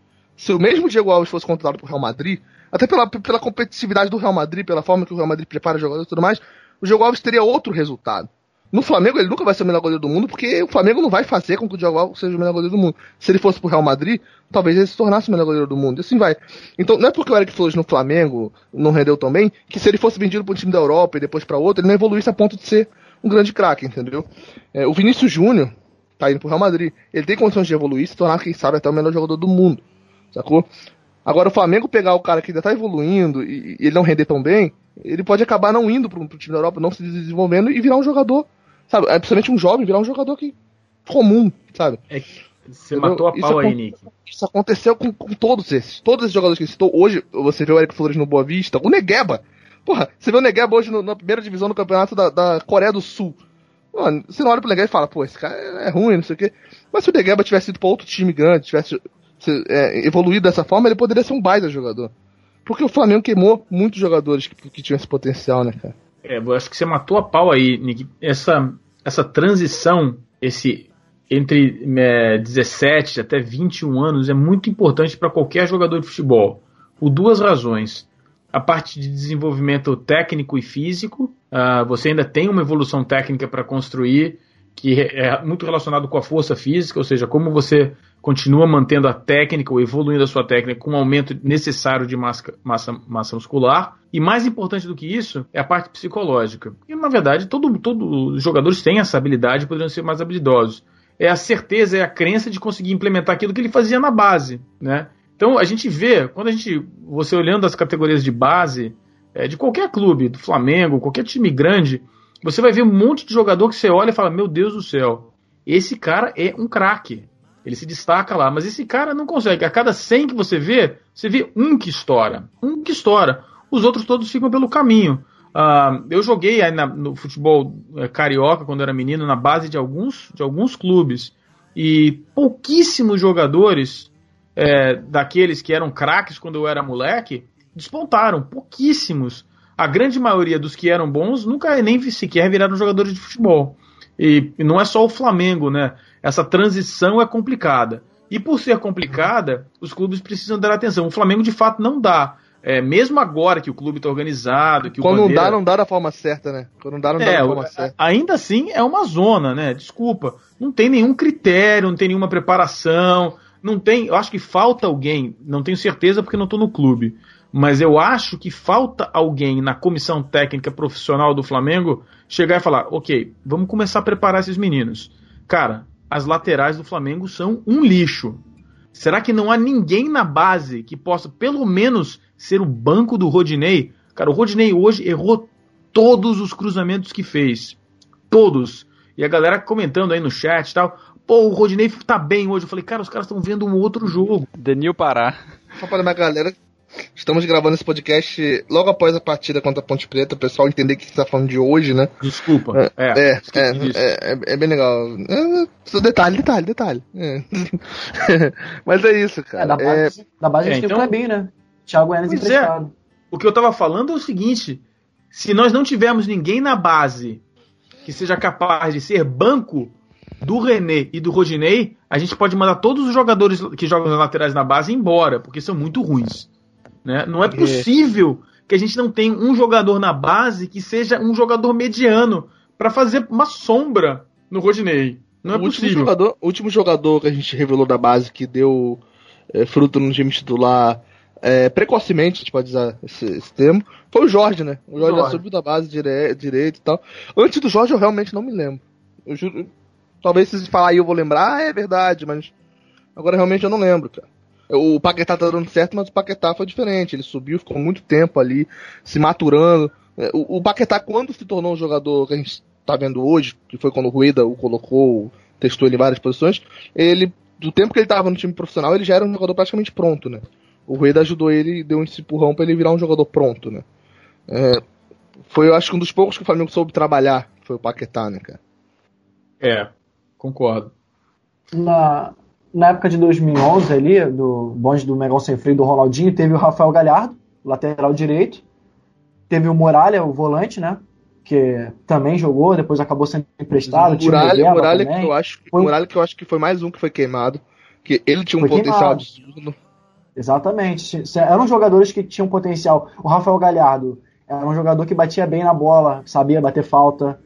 Se o mesmo Diego Alves fosse contratado pro Real Madrid, até pela, pela competitividade do Real Madrid, pela forma que o Real Madrid prepara jogadores e tudo mais, o Diego Alves teria outro resultado. No Flamengo ele nunca vai ser o melhor goleiro do mundo, porque o Flamengo não vai fazer com que o Diego Alves seja o melhor goleiro do mundo. Se ele fosse pro Real Madrid, talvez ele se tornasse o melhor goleiro do mundo. E assim vai. Então não é porque o Eric Flores no Flamengo não rendeu tão bem, que se ele fosse vendido para um time da Europa e depois para outro, ele não evoluísse a ponto de ser um grande craque, entendeu? É, o Vinícius Júnior tá indo pro Real Madrid. Ele tem condições de evoluir e se tornar, quem sabe, até o melhor jogador do mundo. Sacou? Agora o Flamengo pegar o cara que ainda tá evoluindo e, e ele não render tão bem, ele pode acabar não indo pro, pro time da Europa, não se desenvolvendo e virar um jogador, sabe? É, principalmente um jovem, virar um jogador que comum, sabe? Você Entendeu? matou a Isso pau aí, acon- Nick. Isso aconteceu com, com todos esses. Todos esses jogadores que citou. Hoje, você vê o Eric Flores no Boa Vista, o Negueba. Porra, você vê o Negueba hoje no- na primeira divisão do campeonato da, da Coreia do Sul. Mano, você não olha pro Negueba e fala, pô, esse cara é ruim, não sei o quê. Mas se o Negueba tivesse ido pra outro time grande, tivesse se- é, evoluído dessa forma, ele poderia ser um baita jogador. Porque o Flamengo queimou muitos jogadores que, que tinham esse potencial, né, cara? É, eu acho que você matou a pau aí, Nick. Essa, essa transição, esse entre é, 17 até 21 anos é muito importante para qualquer jogador de futebol. Por duas razões. A parte de desenvolvimento técnico e físico, ah, você ainda tem uma evolução técnica para construir, que é muito relacionado com a força física, ou seja, como você continua mantendo a técnica ou evoluindo a sua técnica com o aumento necessário de massa, massa, massa muscular. E mais importante do que isso é a parte psicológica. E na verdade, todo, todo os jogadores têm essa habilidade, poderiam ser mais habilidosos. É a certeza, é a crença de conseguir implementar aquilo que ele fazia na base, né? Então a gente vê, quando a gente, você olhando as categorias de base é, de qualquer clube, do Flamengo, qualquer time grande, você vai ver um monte de jogador que você olha e fala: Meu Deus do céu, esse cara é um craque. Ele se destaca lá, mas esse cara não consegue. A cada 100 que você vê, você vê um que estoura. Um que estoura. Os outros todos ficam pelo caminho. Ah, eu joguei na- no futebol eh, carioca, quando era menino, na base de alguns, de alguns clubes. E pouquíssimos jogadores é, daqueles que eram craques quando eu era moleque despontaram. Pouquíssimos. A grande maioria dos que eram bons nunca nem sequer viraram jogadores de futebol. E, e não é só o Flamengo, né? Essa transição é complicada. E por ser complicada, os clubes precisam dar atenção. O Flamengo de fato não dá. É, mesmo agora que o clube está organizado, que o Quando não Bandeira- dá, não dá da forma certa, né? Quando não dá, não dá é, da o- forma certa. ainda assim é uma zona, né? Desculpa. Não tem nenhum critério, não tem nenhuma preparação, não tem. Eu acho que falta alguém, não tenho certeza porque não estou no clube, mas eu acho que falta alguém na comissão técnica profissional do Flamengo chegar e falar: ok, vamos começar a preparar esses meninos. Cara, as laterais do Flamengo são um lixo. Será que não há ninguém na base que possa, pelo menos, ser o banco do Rodinei? Cara, o Rodinei hoje errou todos os cruzamentos que fez. Todos. E a galera comentando aí no chat e tal. Pô, o Rodinei tá bem hoje. Eu falei, cara, os caras estão vendo um outro jogo. Denil Pará. só para lembrar a galera, estamos gravando esse podcast logo após a partida contra a Ponte Preta, o pessoal entender que você tá falando de hoje, né? Desculpa. É, é, é, é, é bem legal. É, detalhe, detalhe, detalhe. É. [laughs] Mas é isso, É, cara. da base, da base a É, gente então- tem o Clebinho, né? Thiago Enes Pois é. emprestado. O que eu tava falando é o seguinte: se nós não tivermos ninguém na base que seja capaz de ser banco do René e do Rodinei, a gente pode mandar todos os jogadores que jogam nas laterais na base embora, porque são muito ruins. Né? Não é possível que a gente não tenha um jogador na base que seja um jogador mediano para fazer uma sombra no Rodinei. Não é o último possível. jogador, o último jogador que a gente revelou da base que deu é, fruto no time titular é, precocemente, a gente pode usar esse, esse termo, foi o Jorge, né? O Jorge, Jorge. subiu da base dire, direito e tal. Antes do Jorge eu realmente não me lembro. Eu juro, talvez se falar aí eu vou lembrar, ah, é verdade, mas agora realmente eu não lembro, cara. O Paquetá tá dando certo, mas o Paquetá foi diferente. Ele subiu, ficou muito tempo ali, se maturando. É, O, o Paquetá, quando se tornou um jogador que a gente tá vendo hoje, que foi quando o Rueda o colocou, testou ele em várias posições, ele, do tempo que ele tava no time profissional, ele já era um jogador praticamente pronto, né? O Rueda ajudou ele e deu esse empurrão pra ele virar um jogador pronto, né? É, foi, eu acho que um dos poucos que o Flamengo soube trabalhar, foi o Paquetá, né, cara? É, concordo. Na, na época de 2011 ali, do bonde do Megão Sem Freio do Ronaldinho, teve o Rafael Galhardo, lateral direito. Teve o Muralha, o volante, né? Que também jogou, depois acabou sendo emprestado. o Muralha, Muralha que eu acho, Foi Muralha que eu acho que foi mais um que foi queimado, que ele tinha um Foi potencial queimado. absurdo. Exatamente. Eram jogadores que tinham potencial. O Rafael Galhardo era um jogador que batia bem na bola, sabia bater falta,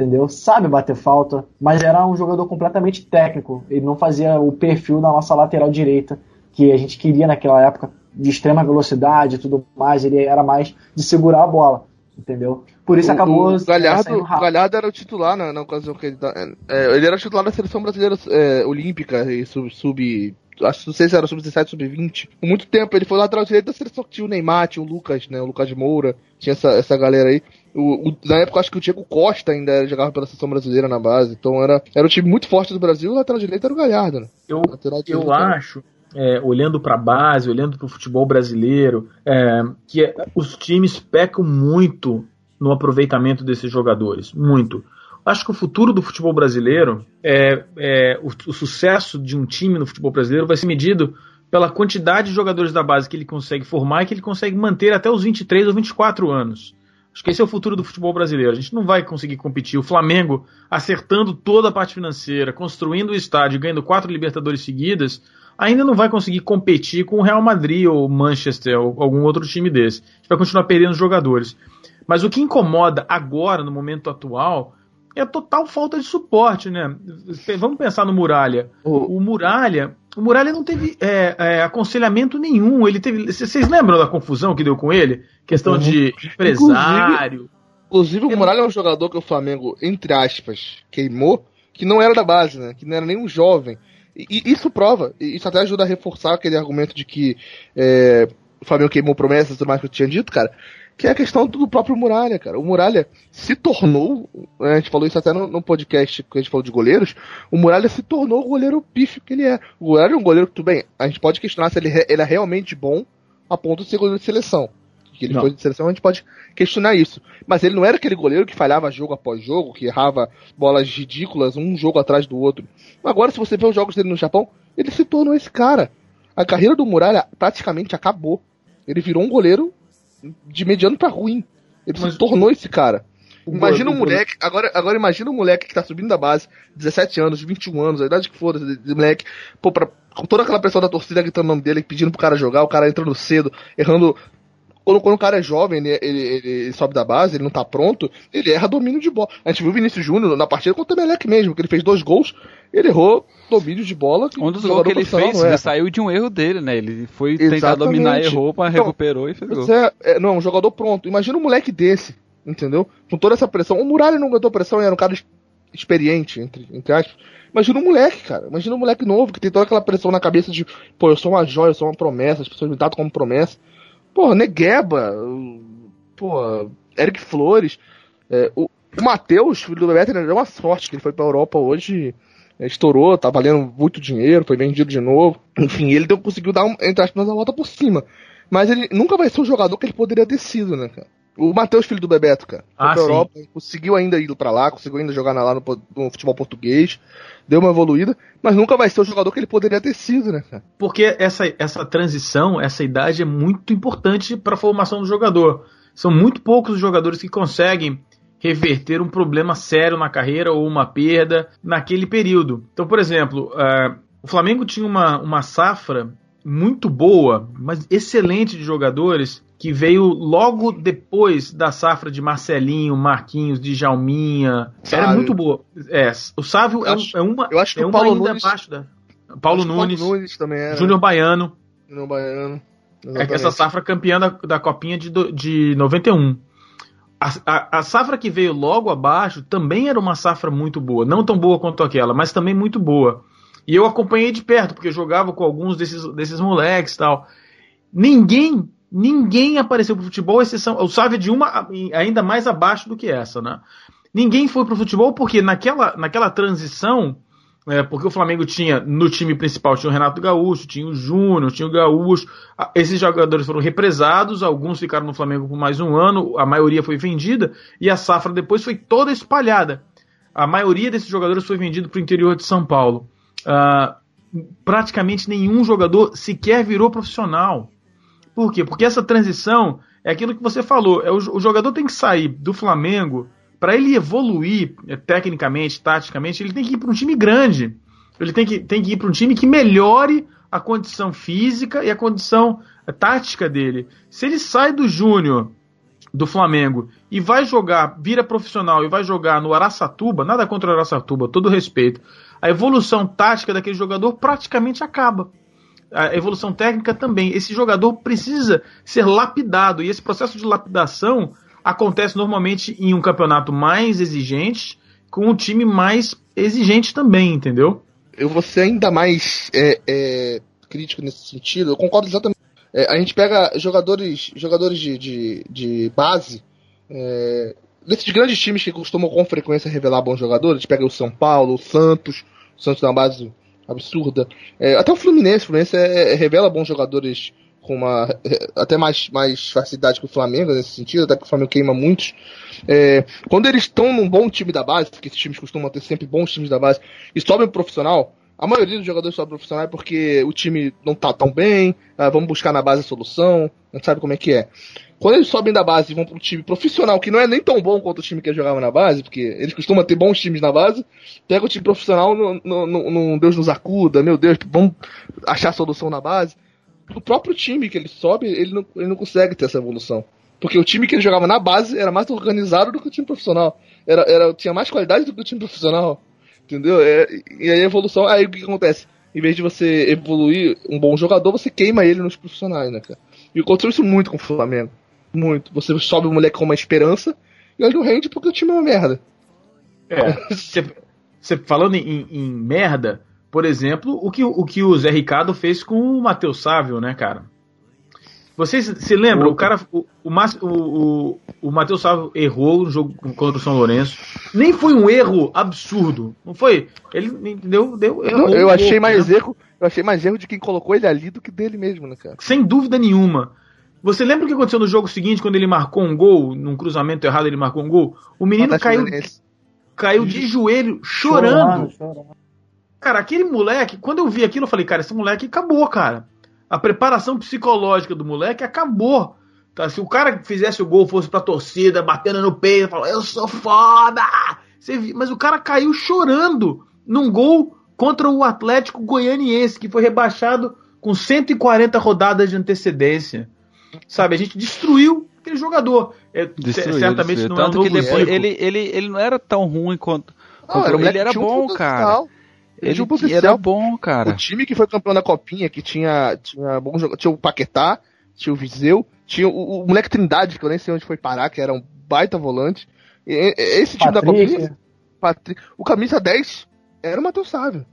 entendeu? Sabe bater falta, mas era um jogador completamente técnico. Ele não fazia o perfil da nossa lateral direita que a gente queria naquela época de extrema velocidade e tudo mais. Ele era mais de segurar a bola, entendeu? Por isso O- acabou o, Galhardo, o. Galhardo era o titular na, na ocasião que ele tá- é, ele era o titular da seleção brasileira é, olímpica e sub, sub acho que não sei se era sub-17, sub-20. Por muito tempo ele foi lateral direito da seleção que tinha o Neymar, tinha o Lucas, né, o Lucas Moura, tinha essa, essa galera aí. O, o- na época acho que o Diego Costa ainda jogava pela seleção brasileira na base, então era, era um time muito forte do Brasil, o lateral direito era o Galhardo, né? Eu, eu acho, é, olhando para a base, olhando para o futebol brasileiro, é, que é- os times pecam muito no aproveitamento desses jogadores. Muito. Acho que o futuro do futebol brasileiro, é, é, o, o sucesso de um time no futebol brasileiro vai ser medido pela quantidade de jogadores da base que ele consegue formar e que ele consegue manter até os 23 ou 24 anos. Acho que esse é o futuro do futebol brasileiro. A gente não vai conseguir competir. O Flamengo acertando toda a parte financeira, construindo o estádio, ganhando quatro Libertadores seguidas, ainda não vai conseguir competir com o Real Madrid ou Manchester ou algum outro time desse. A gente vai continuar perdendo jogadores. Mas o que incomoda agora, no momento atual, é total falta de suporte, né? Vamos pensar no Muralha. O- O Muralha, o Muralha não teve é, é, aconselhamento nenhum. Ele teve. Vocês lembram da confusão que deu com ele? Questão de empresário. Inclusive, o Muralha é um jogador que o Flamengo, entre aspas, queimou, que não era da base, né? Que não era nem um jovem. E, e isso prova, e isso até ajuda a reforçar aquele argumento de que é, o Flamengo queimou promessas e tudo mais que eu tinha dito, cara. Que é a questão do próprio Muralha, cara. O Muralha se tornou, né, a gente falou isso até no, no podcast que a gente falou de goleiros, o Muralha se tornou o goleiro pífio que ele é. O Muralha é um goleiro que, tudo bem, a gente pode questionar se ele, ele é realmente bom a ponto de ser goleiro de seleção. Que ele Não. foi de seleção, a gente pode questionar isso. Mas ele não era aquele goleiro que falhava jogo após jogo, que errava bolas ridículas, um jogo atrás do outro. Agora, se você vê os jogos dele no Japão, ele se tornou esse cara. A carreira do Muralha praticamente acabou. Ele virou um goleiro de mediano pra ruim. Ele Mas se tornou esse cara. Imagina um moleque, agora, agora imagina um moleque que tá subindo da base, 17 anos, 21 anos, a idade que for desse moleque, pô, pra, com toda aquela pressão da torcida gritando o nome dele, pedindo pro cara jogar, o cara entrando cedo, errando. Quando, quando o cara é jovem, ele, ele, ele sobe da base, ele não tá pronto, ele erra domínio de bola. A gente viu o Vinícius Júnior na partida contra o Emelec mesmo, que ele fez dois gols, ele errou domínio de bola. Um dos gols que ele fez, ele saiu de um erro dele, né? Ele foi tentar Exatamente. dominar, errou, mas Então, recuperou e fez gol. É, é, não, um jogador pronto. Imagina um moleque desse, entendeu? Com toda essa pressão. O Muralha não aguentou pressão, era um cara ex- experiente, entre, entre aspas. Imagina um moleque, cara. Imagina um moleque novo que tem toda aquela pressão na cabeça de, pô, eu sou uma joia, eu sou uma promessa, as pessoas me tratam como promessa. Pô, Negueba, pô, Eric Flores, é, o, o Matheus, filho do Bebeto, deu uma sorte que ele foi pra Europa hoje é, estourou, tá valendo muito dinheiro, foi vendido de novo. Enfim, ele deu, conseguiu dar, um, entre aspas, a volta por cima. Mas ele nunca vai ser o jogador que ele poderia ter sido, né, cara? O Matheus, filho do Bebeto, cara. Foi Ah, pra sim. Europa, conseguiu ainda ir pra lá, conseguiu ainda jogar lá no, no futebol português, deu uma evoluída, mas nunca vai ser o jogador que ele poderia ter sido, né, cara? Porque essa, essa transição, essa idade é muito importante para a formação do jogador. São muito poucos os jogadores que conseguem reverter um problema sério na carreira ou uma perda naquele período. Então, por exemplo, eh, o Flamengo tinha uma, uma safra muito boa, mas excelente de jogadores que veio logo depois da safra de Marcelinho, Marquinhos, de Jalminha. Era muito boa. É, o Sávio é, acho- é uma, eu acho que é o Paulo Nunes- abaixo da. Paulo Nunes, Paulo Nunes também era. Júnior Baiano. Júnior Baiano. É Exatamente. essa safra campeã da, da Copinha de, de 91. A, a, a safra que veio logo abaixo também era uma safra muito boa. Não tão boa quanto aquela, mas também muito boa. E eu acompanhei de perto, porque eu jogava com alguns desses, desses moleques e tal. Ninguém, ninguém apareceu pro futebol, exceção. O Sávio é de uma ainda mais abaixo do que essa, né? Ninguém foi pro futebol porque naquela, naquela transição, é, porque o Flamengo tinha no time principal tinha o Renato Gaúcho, tinha o Júnior, tinha o Gaúcho. Esses jogadores foram represados, alguns ficaram no Flamengo por mais um ano, a maioria foi vendida e a safra depois foi toda espalhada. A maioria desses jogadores foi vendido para o interior de São Paulo. Ah, praticamente nenhum jogador sequer virou profissional. Por quê? Porque essa transição é aquilo que você falou. É o, o jogador tem que sair do Flamengo para ele evoluir é, tecnicamente, taticamente, ele tem que ir para um time grande. Ele tem que, tem que ir para um time que melhore a condição física e a condição é, tática dele. Se ele sai do Júnior do Flamengo e vai jogar, vira profissional e vai jogar no Araçatuba, nada contra o Araçatuba, todo respeito, a evolução tática daquele jogador praticamente acaba. A evolução técnica também. Esse jogador precisa ser lapidado e esse processo de lapidação acontece normalmente em um campeonato mais exigente, com um time mais exigente também, entendeu? eu vou ser ainda mais é, é, crítico nesse sentido. Eu concordo exatamente. É, a gente pega jogadores, jogadores de, de, de base, é, desses grandes times que costumam com frequência revelar bons jogadores. Pega o São Paulo, o Santos, o Santos uma base absurda. É, até o Fluminense, o Fluminense é, é, revela bons jogadores com uma é, até mais, mais facilidade que o Flamengo nesse sentido, até porque o Flamengo queima muitos. É, quando eles estão num bom time da base, porque esses times costumam ter sempre bons times da base, e sobem pro profissional, a maioria dos jogadores sobe pro profissional é porque o time não tá tão bem, ah, vamos buscar na base a solução, a gente sabe como é que é. Quando eles sobem da base e vão pro time profissional, que não é nem tão bom quanto o time que jogava na base, porque eles costumam ter bons times na base, pega o time profissional, no, no, no, no Deus nos acuda, meu Deus, vamos achar solução na base. O próprio time que ele sobe, ele não, ele não consegue ter essa evolução. Porque o time que ele jogava na base era mais organizado do que o time profissional. Era, era, tinha mais qualidade do que o time profissional. Entendeu? É, e aí a evolução. Aí o que acontece? Em vez de você evoluir um bom jogador, você queima ele nos profissionais, né, cara? E aconteceu isso muito com o Flamengo. Muito. Você sobe o moleque com uma esperança e ele não rende porque o time é uma merda. É. Você falando em, em merda, por exemplo, o que, o que o Zé Ricardo fez com o Matheus Sávio, né, cara? Vocês se lembram? O cara, o, o, o, o, o Matheus Sávio errou no jogo contra o São Lourenço. Nem foi um erro absurdo, não foi? Ele entendeu? Deu, errou Não, eu achei mais né? erro. Eu achei mais erro de quem colocou ele ali do que dele mesmo, né, cara? Sem dúvida nenhuma. Você lembra o que aconteceu no jogo seguinte, quando ele marcou um gol, num cruzamento errado ele marcou um gol? O menino caiu, caiu de joelho, chorando. chorando. Cara, aquele moleque, quando eu vi aquilo, eu falei, cara, esse moleque acabou, cara. A preparação psicológica do moleque acabou. Tá? Se o cara que fizesse o gol fosse pra torcida, batendo no peito, falando, eu sou foda! Você vi- Mas o cara caiu chorando num gol contra o Atlético Goianiense, que foi rebaixado com 140 rodadas de antecedência. Sabe, a gente destruiu aquele jogador. É, Destruiu, certamente destruiu. não Tanto é um que depois ele, ele, ele não era tão ruim quanto. Não, era ele era um bom, cara. Ele Ele, um potencial. era bom, cara. O time que foi campeão da Copinha, que tinha, tinha bom jogo, tinha o Paquetá, tinha o Viseu, tinha o, o moleque Trindade, que eu nem sei onde foi parar, que era um baita volante. E- esse time da. Copinha, Patrick, o camisa 10 era o Matheus Sávio.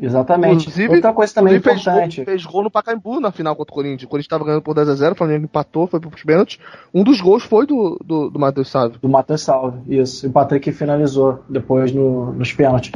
Exatamente. Inclusive- Outra coisa também Ele fez importante. fez gol no Pacaembu na final contra o Corinthians. O Corinthians estava ganhando por 10x0, o Flamengo empatou, foi pros pênaltis. Um dos gols foi do, do, do Matheus Sávio. Do Matheus Salve, isso. E o Patrick finalizou depois no- nos pênaltis.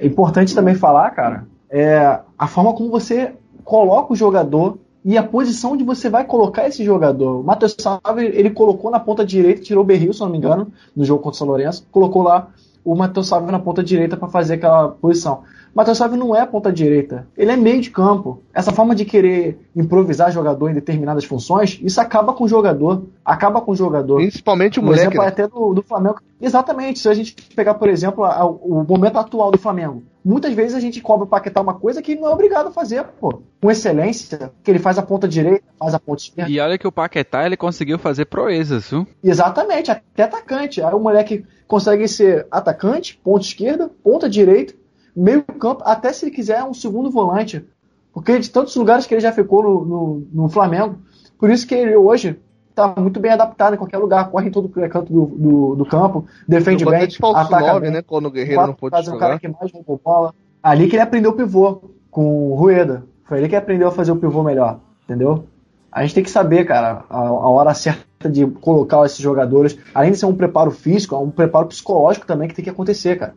É importante também falar, cara, é a forma como você coloca o jogador e a posição onde você vai colocar esse jogador. O Matheus Salve, ele colocou na ponta direita, tirou o Berril, se não me engano, no jogo contra o São Lourenço, colocou lá o Matheus Salve na ponta direita para fazer aquela posição. O Matheus Salve não é ponta direita, ele é meio de campo. Essa forma de querer improvisar jogador em determinadas funções, isso acaba com o jogador, acaba com o jogador. Principalmente o Um moleque. exemplo né? até do, do Flamengo. Exatamente. Se a gente pegar, por exemplo, a- o momento atual do Flamengo, muitas vezes a gente cobra o Paquetá uma coisa que ele não é obrigado a fazer, pô. Com excelência, que ele faz a ponta direita, faz a ponta esquerda. E olha que o Paquetá ele conseguiu fazer proezas, viu? Exatamente, até atacante. Aí o moleque consegue ser atacante, ponta esquerda, ponta direita, meio campo, até se ele quiser um segundo volante. Porque de tantos lugares que ele já ficou no, no, no Flamengo, por isso que ele hoje tá muito bem adaptado em qualquer lugar, corre em todo canto do, do, do campo, defende bem, de ataca 9, bem. né? Quando o Guerreiro não pôde Quase um cara jogar. que mais roubou bola. Ali que ele aprendeu o pivô com o Rueda. Foi ele que aprendeu a fazer o pivô melhor, entendeu? A gente tem que saber, cara, a, a hora certa de colocar esses jogadores. Além de ser um preparo físico, é um preparo psicológico também que tem que acontecer, cara.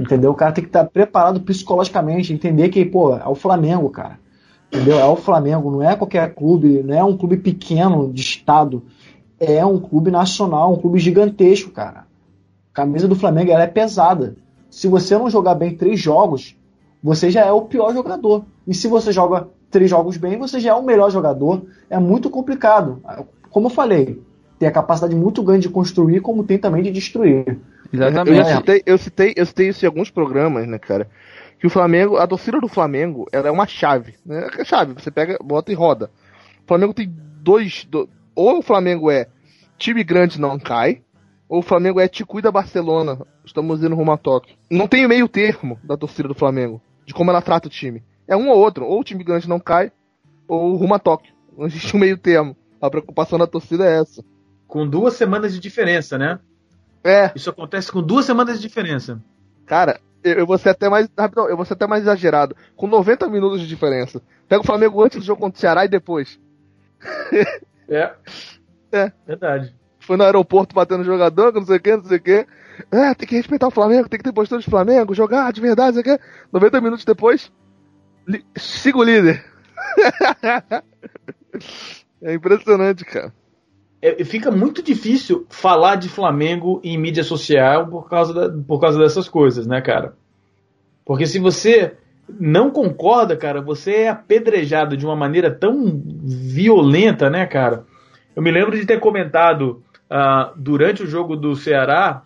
Entendeu? O cara tem que estar preparado psicologicamente, entender que, pô, é o Flamengo, cara. Entendeu? É o Flamengo, não é qualquer clube, não é um clube pequeno de estado. É um clube nacional, um clube gigantesco, cara. A camisa do Flamengo ela é pesada. Se você não jogar bem três jogos, você já é o pior jogador. E se você joga três jogos bem, você já é o melhor jogador. É muito complicado. Como eu falei, tem a capacidade muito grande de construir, como tem também de destruir. Eu Exatamente. citei, eu, citei, eu citei isso em alguns programas, né, cara? Que o Flamengo, a torcida do Flamengo, ela é uma chave. Né? É chave, você pega, bota e roda. O Flamengo tem dois. do- ou o Flamengo é time grande não cai, ou o Flamengo é te cuida Barcelona. Estamos indo rumo a Tóquio. Não tem meio termo da torcida do Flamengo, de como ela trata o time. É um ou outro, ou o time grande não cai, ou rumo a Tóquio. Não existe um meio termo. A preocupação da torcida é essa. Com duas semanas de diferença, né? É, Isso acontece com duas semanas de diferença. Cara, eu, vou ser até mais. Rapidão, eu vou ser até mais exagerado. Com 90 minutos de diferença. Pega o Flamengo antes do jogo contra o Ceará e depois. [laughs] É. É. Verdade. Foi no aeroporto batendo jogador, não sei o que, não sei o que. É, tem que respeitar o Flamengo, tem que ter postura de Flamengo, jogar de verdade, não sei o que. 90 minutos depois, li, siga o líder. [laughs] é impressionante, cara. É, fica muito difícil falar de Flamengo em mídia social por causa, da- por causa dessas coisas, né, cara? Porque se você não concorda, cara, você é apedrejado de uma maneira tão violenta, né, cara? Eu me lembro de ter comentado ah, durante o jogo do Ceará,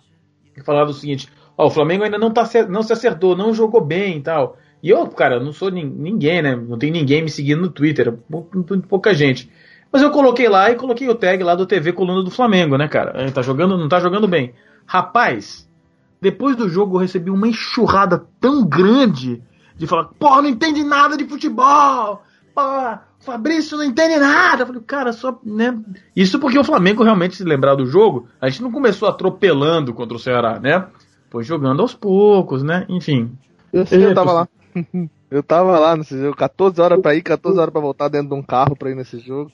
que falava o seguinte: ó, o Flamengo ainda não, tá, não se acertou, não jogou bem e tal. E eu, cara, não sou nin- ninguém, né? Não tem ninguém me seguindo no Twitter, pou- pouca gente. Mas eu coloquei lá e coloquei o tag lá do TV Coluna do Flamengo, né, cara? Ele tá jogando, não tá jogando bem. Rapaz, depois do jogo eu recebi uma enxurrada tão grande de falar, pô, não entende nada de futebol! Pô, Fabrício não entende nada! Eu falei, cara, só, né? Isso porque o Flamengo realmente se lembrar do jogo, a gente não começou atropelando contra o Ceará, né? Foi jogando aos poucos, né? Enfim. Eu sei, eu tava lá. [laughs] Eu tava lá nesse jogo, 14 horas pra ir, 14 horas pra voltar dentro de um carro pra ir nesse jogo.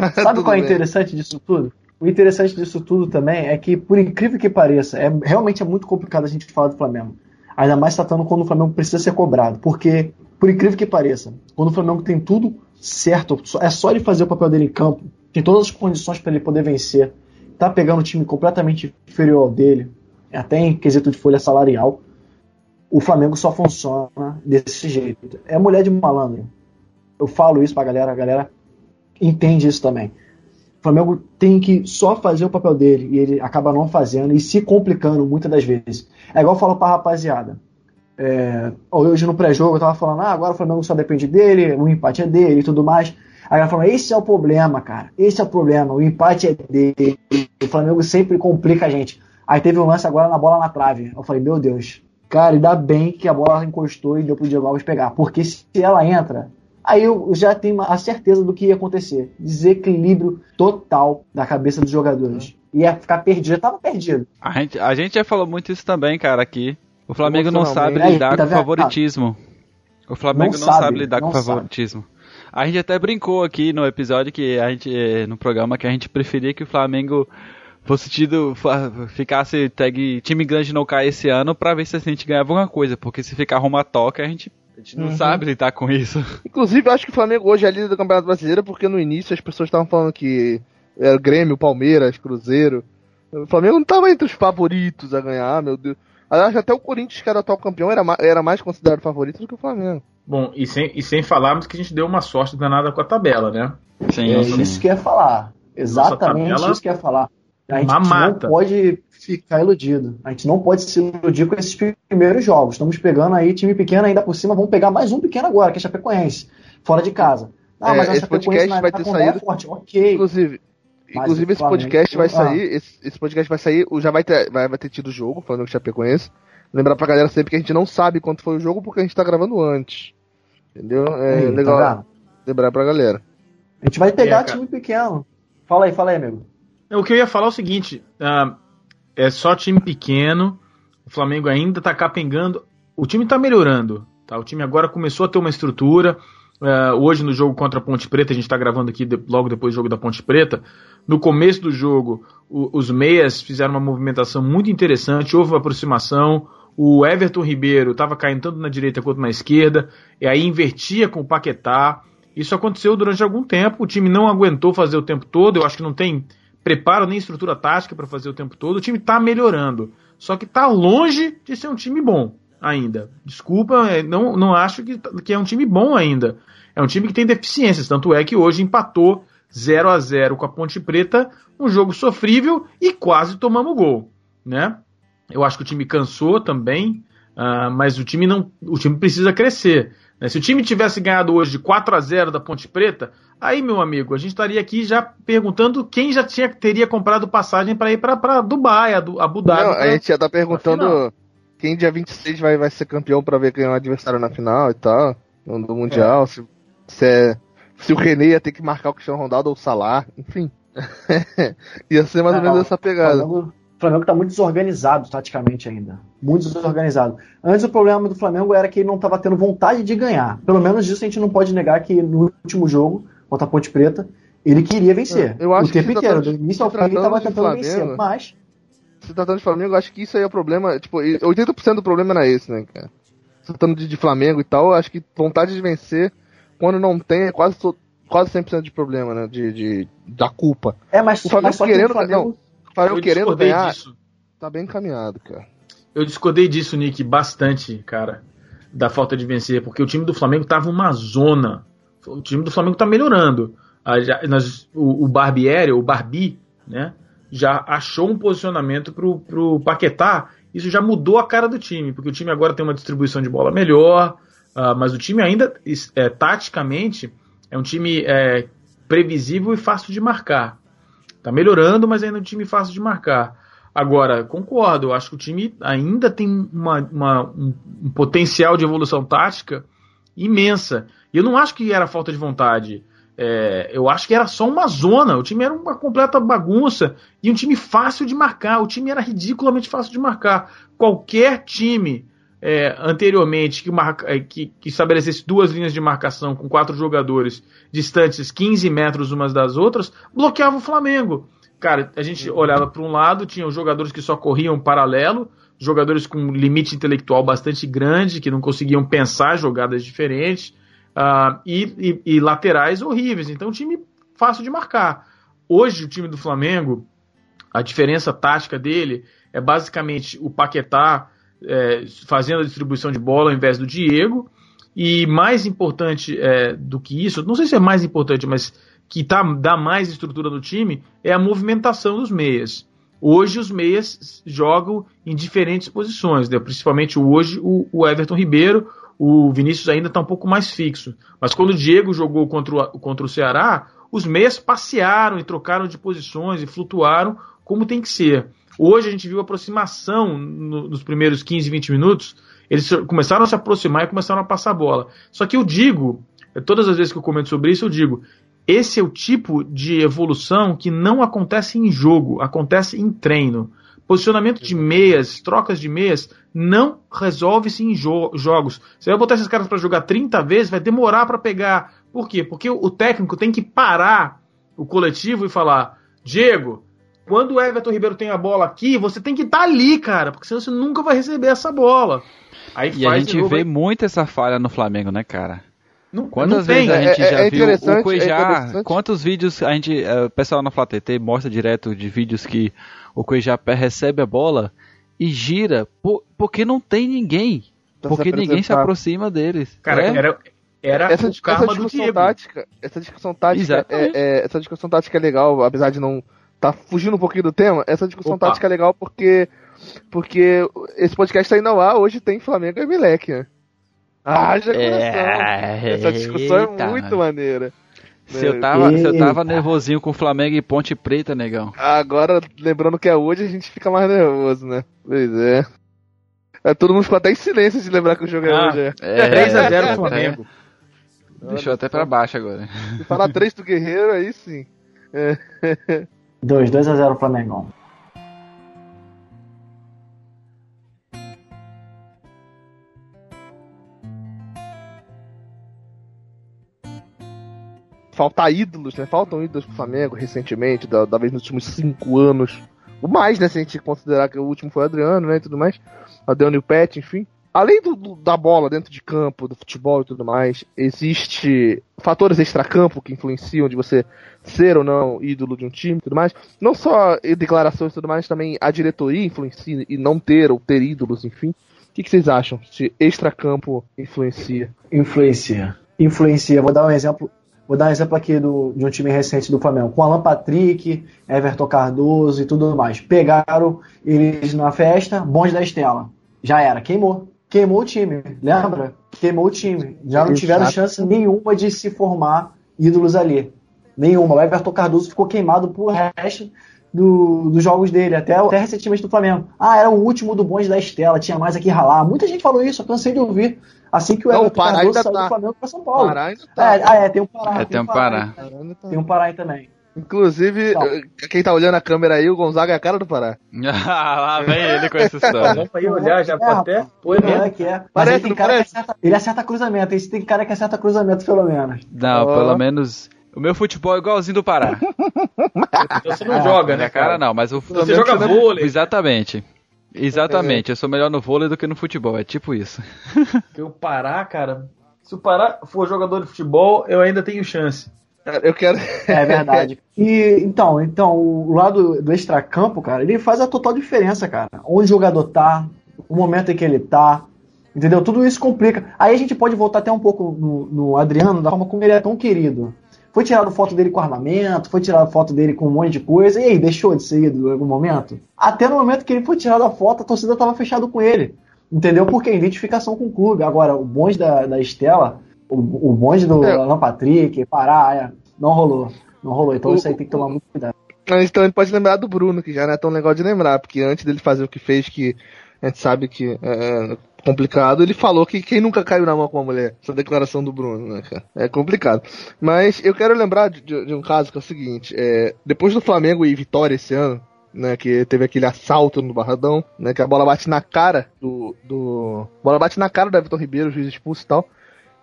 [laughs] Sabe qual é bem. interessante disso tudo? O interessante disso tudo também é que, por incrível que pareça, é, realmente é muito complicado a gente falar do Flamengo. Ainda mais tratando quando o Flamengo precisa ser cobrado. Porque, por incrível que pareça, quando o Flamengo tem tudo certo, é só ele fazer o papel dele em campo, tem todas as condições para ele poder vencer, tá pegando um time completamente inferior ao dele, até em quesito de folha salarial, o Flamengo só funciona desse jeito. É mulher de malandro. Eu falo isso pra galera, a galera entende isso também. O Flamengo tem que só fazer o papel dele e ele acaba não fazendo e se complicando muitas das vezes. É igual eu falo pra rapaziada. É, hoje no pré-jogo eu tava falando, ah, agora o Flamengo só depende dele, o empate é dele e tudo mais. Aí ela falou, esse é o problema, cara. Esse é o problema, o empate é dele. O Flamengo sempre complica a gente. Aí teve um lance agora na bola na trave. Eu falei, meu Deus. Cara, ainda bem que a bola encostou e deu pro Diego Alves pegar. Porque se ela entra, aí eu já tenho a certeza do que ia acontecer. Desequilíbrio total da cabeça dos jogadores. Ia ficar perdido, já tava perdido. A gente, a gente já falou muito isso também, cara, aqui. O Flamengo não sabe lidar Aí, tá com vendo? favoritismo. O Flamengo não, Não sabe, sabe, lidar não com favoritismo. A gente até brincou aqui no episódio que a gente no programa que a gente preferia que o Flamengo fosse tido, ficasse tag time grande não cair esse ano pra ver se a gente ganhava alguma coisa, porque se ficar Roma toca, a gente, a gente não Uhum. sabe lidar com isso. [laughs] Inclusive, eu acho que o Flamengo hoje é líder do Campeonato Brasileiro, porque no início as pessoas estavam falando que era o Grêmio, Palmeiras, Cruzeiro. O Flamengo não estava entre os favoritos a ganhar, meu Deus. Aliás, até o Corinthians, que era atual campeão, era, ma- era mais considerado favorito do que o Flamengo. Bom, e sem, e sem falarmos que a gente deu uma sorte danada com a tabela, né? Sim, É sim. isso que ia falar. Exatamente tabela- isso que ia falar. A gente não pode ficar iludido. A gente não pode se iludir com esses primeiros jogos. Estamos pegando aí time pequeno ainda por cima. Vamos pegar mais um pequeno agora, que é a Chapecoense, fora de casa. Ah, É, mas esse podcast vai ter é saído- forte. Ok. Inclusive, Mas inclusive esse podcast vai Ah. sair, esse, esse podcast vai sair, já vai ter, vai, vai ter tido jogo, falando que Chapecoense. Lembrar pra galera sempre que a gente não sabe quanto foi o jogo, porque a gente tá gravando antes. Entendeu? É Aí, tá legal vendo? lembrar pra galera. a gente vai pegar É, time pequeno. Fala aí, fala aí, amigo. O que eu ia falar é o seguinte: ah, é só time pequeno, o Flamengo ainda tá capengando. O time tá melhorando, tá? O time agora começou a ter uma estrutura. Ah, hoje no jogo contra a Ponte Preta, a gente tá gravando aqui de- logo depois do jogo da Ponte Preta. No começo do jogo, o- os meias fizeram uma movimentação muito interessante, houve uma aproximação. O Everton Ribeiro estava caindo tanto na direita quanto na esquerda, e aí invertia com o Paquetá. Isso aconteceu durante algum tempo, o time não aguentou fazer o tempo todo, eu acho que não tem preparo nem estrutura tática para fazer o tempo todo. O time está melhorando, só que está longe de ser um time bom ainda. Desculpa, é, não, não acho que, que é um time bom ainda. É um time que tem deficiências, tanto é que hoje empatou 0 a 0 com a Ponte Preta, um jogo sofrível e quase tomamos gol, né? Eu acho que o time cansou também, ah, mas o time não, o time precisa crescer. né? Se o time tivesse ganhado hoje de 4 a 0 da Ponte Preta, aí meu amigo, a gente estaria aqui já perguntando quem já tinha, teria comprado passagem para ir para Dubai, a Du- Abu Dhabi. Não, pra- a gente já tá perguntando quem dia 26 vai, vai ser campeão pra ver quem é o adversário na final e tal, no, do Mundial, se, se, é- se o René ia ter que marcar o Cristiano Ronaldo ou o Salah, enfim. [laughs] ia ser mais ou menos essa O pegada. Flamengo, o Flamengo tá muito desorganizado taticamente ainda. Muito desorganizado. Antes o problema do Flamengo era que ele não estava tendo vontade de ganhar. Pelo menos disso a gente não pode negar que no último jogo, contra a Ponte Preta, ele queria vencer. Eu acho o tempo que inteiro, do tratando- início ao fim ele estava tentando vencer. Flamengo- Mas Se tratando de Flamengo, eu acho que isso aí é o problema. Tipo, e 80% do problema era esse, né, cara? Se tratando de, de Flamengo e tal, eu acho que vontade de vencer, quando não tem, é quase, quase 100% de problema, né? De, de, da culpa. é mais O Flamengo mas querendo- o Flamengo, não. O Flamengo Eu querendo ganhar, disso. tá bem encaminhado, cara. Eu discordei disso, Nick, bastante, cara, da falta de vencer, porque o time do Flamengo tava uma zona. O time do Flamengo tá melhorando. Ah, já- nós- o, o Barbieri, o Barbi, né, já achou um posicionamento pro, pro Paquetá. Isso já mudou a cara do time, porque o time agora tem uma distribuição de bola melhor, ah, mas o time ainda, é, taticamente, é um time é, previsível e fácil de marcar. Tá melhorando, mas ainda é um time fácil de marcar. Agora, concordo, acho que o time ainda tem uma, uma- um, um potencial de evolução tática imensa. E eu não acho que era falta de vontade. É, eu acho que era só uma zona. O time era uma completa bagunça e um time fácil de marcar. O time era ridiculamente fácil de marcar. Qualquer time é, anteriormente que, marca, é, que, que estabelecesse duas linhas de marcação com quatro jogadores distantes 15 metros umas das outras, bloqueava o Flamengo. Cara, a gente olhava para um lado, tinha os jogadores que só corriam paralelo, jogadores com limite intelectual bastante grande, que não conseguiam pensar jogadas diferentes, ah, e, e- e laterais horríveis. Então, time fácil de marcar. Hoje, o time do Flamengo, a diferença tática dele é basicamente o Paquetá é, fazendo a distribuição de bola ao invés do Diego. E mais importante é, do que isso, não sei se é mais importante, mas que tá, dá mais estrutura no time, é a movimentação dos meias. Hoje os meias jogam em diferentes posições, né? principalmente hoje o, o Everton Ribeiro, o Vinícius ainda está um pouco mais fixo. Mas quando o Diego jogou contra o, contra o Ceará, os meias passearam e trocaram de posições e flutuaram como tem que ser. Hoje a gente viu aproximação no- nos primeiros 15, 20 minutos. Eles começaram a se aproximar e começaram a passar a bola. Só que eu digo, todas as vezes que eu comento sobre isso, eu digo: esse é o tipo de evolução que não acontece em jogo, acontece em treino. Posicionamento de meias, trocas de meias, não resolve-se em jo- jogos. Você vai botar esses caras para jogar 30 vezes, vai demorar para pegar. Por quê? Porque o técnico tem que parar o coletivo e falar: Diego, quando o Everton Ribeiro tem a bola aqui, você tem que estar ali, cara, porque senão você nunca vai receber essa bola. Aí E a gente vê aí- muito essa falha no Flamengo, né, cara? não, Quantas não vezes a gente É- já é viu o é Cuejá? interessante. quantos vídeos a gente, eh, o pessoal na Flá TT mostra direto de vídeos que o Cuejá pé recebe a bola e gira, por- porque não tem ninguém. Pra porque se ninguém se aproxima deles. Cara, É? era, era essa, essa discussão tática, essa discussão tática, é, é- essa discussão tática é legal, apesar de não tá fugindo um pouquinho do tema. Essa discussão Opa. tática é legal porque porque esse podcast tá indo ao ar, hoje tem Flamengo e Emelec, né? Haja coração. É, Essa discussão eita. é muito maneira. Se eu, tava, se eu tava nervosinho com Flamengo e Ponte Preta, negão. Agora, lembrando que é hoje, a gente fica mais nervoso, né? Pois é. É, todo mundo ficou até em silêncio de lembrar que o jogo é Ah. hoje. É. É, 3x0 [laughs] Flamengo. [laughs] Deixou até pra baixo agora. Se falar 3 do Guerreiro, aí sim. 2, 2 a 0 faltar ídolos, né? Faltam ídolos pro Flamengo recentemente, da, talvez nos últimos cinco anos. O mais, né? Se a gente considerar que o último foi o Adriano, né? E tudo mais. Adriano e o Pet, enfim. Além do, do- da bola dentro de campo, do futebol e tudo mais, existe fatores extracampo que influenciam de você ser ou não ídolo de um time e tudo mais. Não só declarações e tudo mais, também a diretoria influencia e não ter ou ter ídolos, enfim. O que, que vocês acham? Se extracampo influencia? Influencia. Influencia. Vou dar um exemplo. Vou dar um exemplo aqui do, de um time recente do Flamengo, com Alan Patrick, Everton Cardoso e tudo mais. Pegaram eles na festa, bonde da Estela. Já era, queimou. Queimou o time, lembra? Queimou o time. Já não tiveram Exato. chance nenhuma de se formar ídolos ali. Nenhuma. O Everton Cardoso ficou queimado por resto do- dos jogos dele, até, até recentemente do Flamengo. Ah, era o último do bonde da Estela, tinha mais aqui ralar. Muita gente falou isso, eu cansei de ouvir. Assim que o Everton Pará Cardoso saiu tá. do Flamengo para São Paulo. Pará ainda tá. É, ah, é, tem um Pará. É, tem um Pará. Pará tá. Tem um Pará aí também. Inclusive, Não. eh, quem tá olhando a câmera aí, o Gonzaga é a cara do Pará. [laughs] Lá vem ele com essa história. Vamos aí olhar, já É, pode até. Foi É, mesmo. que é. Mas Parece, ele tem não cara que parece? acerta, ele acerta cruzamento. Esse tem cara que acerta cruzamento, pelo menos. Não, Ó. pelo menos. O meu futebol é igualzinho do Pará. [laughs] Então você não joga, Na né, cara cara? não, mas o Você joga vôlei. Exatamente. Exatamente, eu sou melhor no vôlei do que no futebol, é tipo isso. [laughs] Porque o Pará, cara. Se o Pará for jogador de futebol, eu ainda tenho chance. Eu quero. É verdade. [laughs] E então, então o lado do extracampo, cara, ele faz a total diferença, cara. Onde o jogador tá, o momento em que ele tá, entendeu? Tudo isso complica. Aí a gente pode voltar até um pouco no, no Adriano, da forma como ele é tão querido. Foi tirado foto dele com armamento, foi tirado foto dele com um monte de coisa, e aí, deixou de ser ídolo em algum momento? Até no momento que ele foi tirado a foto, a torcida tava fechada com ele. Entendeu? Porque é identificação com o clube. Agora, o bonde da, da Estela, o, o bonde do É. Alan Patrick, Pará, é, não rolou. Não rolou. Então O- isso aí tem que tomar muito cuidado. Então a gente pode lembrar do Bruno, que já não é tão legal de lembrar, porque antes dele fazer o que fez, que a gente sabe que é complicado, ele falou que quem nunca caiu na mão com uma mulher. Essa declaração do Bruno, né, cara? É complicado. Mas eu quero lembrar de, de- um caso que é o seguinte: é, depois do Flamengo e Vitória esse ano, né, que teve aquele assalto no Barradão, né, que a bola bate na cara do. do bola bate na cara do Everton Ribeiro, o juiz expulso e tal.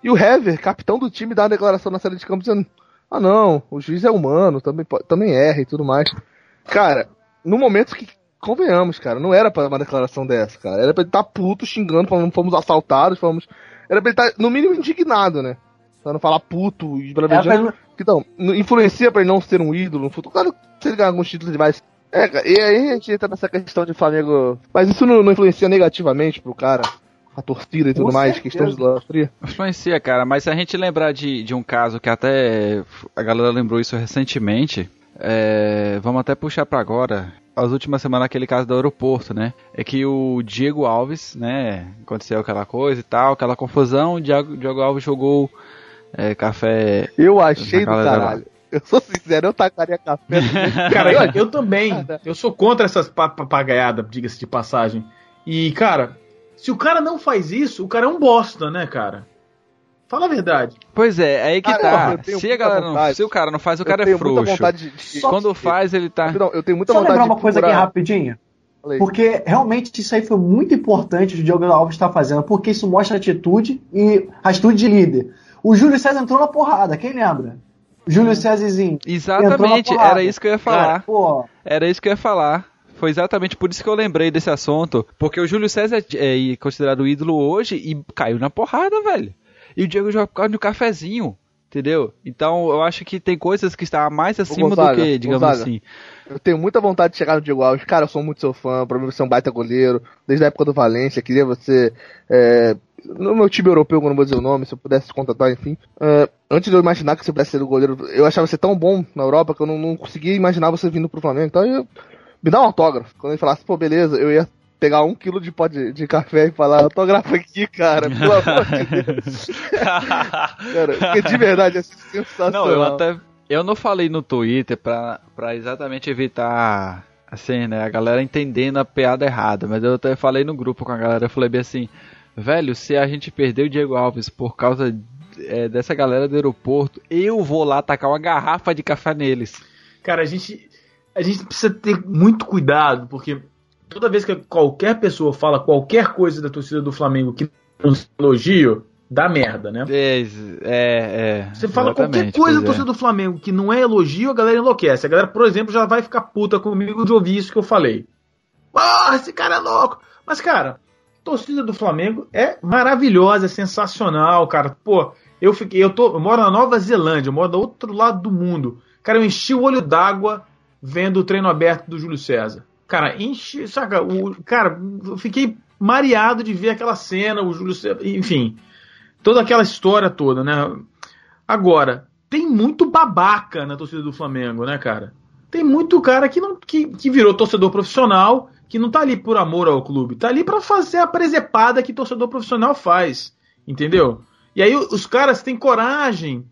E o Hever, capitão do time, dá uma declaração na saída de campo dizendo: Ah, não, o juiz é humano, também, também erra e tudo mais. Cara, no momento que. Convenhamos, cara, não era pra uma declaração dessa, cara. Era pra ele estar puto, xingando, falando fomos assaltados, fomos. Era pra ele estar, no mínimo, indignado, né? Pra não falar puto e É, bravejando. mas- Então, n- influencia pra ele não ser um ídolo no futuro. Claro, se ele ganhar alguns títulos, ele vai. É, cara, e aí a gente entra nessa questão de Flamengo. Mas isso não, não influencia negativamente pro cara, a torcida e tudo Com mais, certeza. questão de idolatria. Influencia, cara, mas se a gente lembrar de, de um caso que até a galera lembrou isso recentemente, é, vamos até puxar pra agora. As últimas semanas, aquele caso do aeroporto, né? É que o Diego Alves, né? Aconteceu aquela coisa e tal, aquela confusão. O Diego, Diego Alves jogou é, café. Eu achei do caralho. Eu sou sincero, eu tacaria café. [laughs] Cara, eu, eu também. Eu sou contra essas pa- papagaiadas, diga-se de passagem. E, cara, se o cara não faz isso, o cara é um bosta, né, cara? Fala a verdade. Pois é, aí que Cara, tá. Se, a muita galera não, se o cara não faz, o Eu cara é frouxo. vontade de. Só Quando faz, ele tá. Não, eu tenho muita Só vontade lembrar de uma coisa aqui procurar- rapidinho. Falei. Porque realmente isso aí foi muito importante o Diogo Alves estar fazendo, porque isso mostra atitude e atitude de líder. O Júlio César entrou na porrada, quem lembra? Júlio Césarzinho. Exatamente, era isso que eu ia falar. Pô, Era isso que eu ia falar. Foi exatamente por isso que eu lembrei desse assunto. Porque o Júlio César é considerado ídolo hoje e caiu na porrada, velho. E o Diego joga por causa de um cafezinho. Entendeu? Então eu acho que tem coisas que estão mais acima do Gonzaga, que, digamos Gonzaga. assim. Eu tenho muita vontade de chegar no Diego Alves. Cara, eu sou muito seu fã. Pra mim você é um baita goleiro. Desde a época do Valência. Queria você. é, no meu time europeu, eu não vou dizer o nome, se eu pudesse te contratar, enfim. É, antes de eu imaginar que você pudesse ser o goleiro, eu achava você tão bom na Europa que eu não, não conseguia imaginar você vindo pro Flamengo. Então eu. Me dá um autógrafo. Quando ele falasse, pô, beleza, eu ia pegar um quilo de pó de, de café e falar, autógrafo aqui, cara, pelo amor de Deus. [laughs] Cara, porque de verdade é sensacional. Não, eu até. Eu não falei no Twitter pra, pra exatamente evitar. Assim, né? A galera entendendo a piada errada. Mas eu até falei no grupo com a galera. Eu falei bem assim: Velho, se a gente perder o Diego Alves por causa é, dessa galera do aeroporto, eu vou lá tacar uma garrafa de café neles. Cara, a gente, a gente precisa ter muito cuidado, porque toda vez que qualquer pessoa fala qualquer coisa da torcida do Flamengo que não elogio, dá merda, né? É, é. é Você fala qualquer coisa da é. torcida do Flamengo que não é elogio, a galera enlouquece. A galera, por exemplo, já vai ficar puta comigo de ouvir isso que eu falei. Ah, esse cara é louco. Mas, cara, a torcida do Flamengo é maravilhosa, é sensacional, cara. Pô, eu fiquei, eu tô, eu moro na Nova Zelândia, eu moro do outro lado do mundo. Cara, eu enchi o olho d'água vendo o treino aberto do Júlio César. Cara, enche, saca, o, cara, eu fiquei mareado de ver aquela cena, o Júlio enfim, toda aquela história toda, né? Agora, tem muito babaca na torcida do Flamengo, né, cara? Tem muito cara que, não, que, que virou torcedor profissional, que não tá ali por amor ao clube, tá ali pra fazer a presepada que torcedor profissional faz, entendeu? E aí os caras têm coragem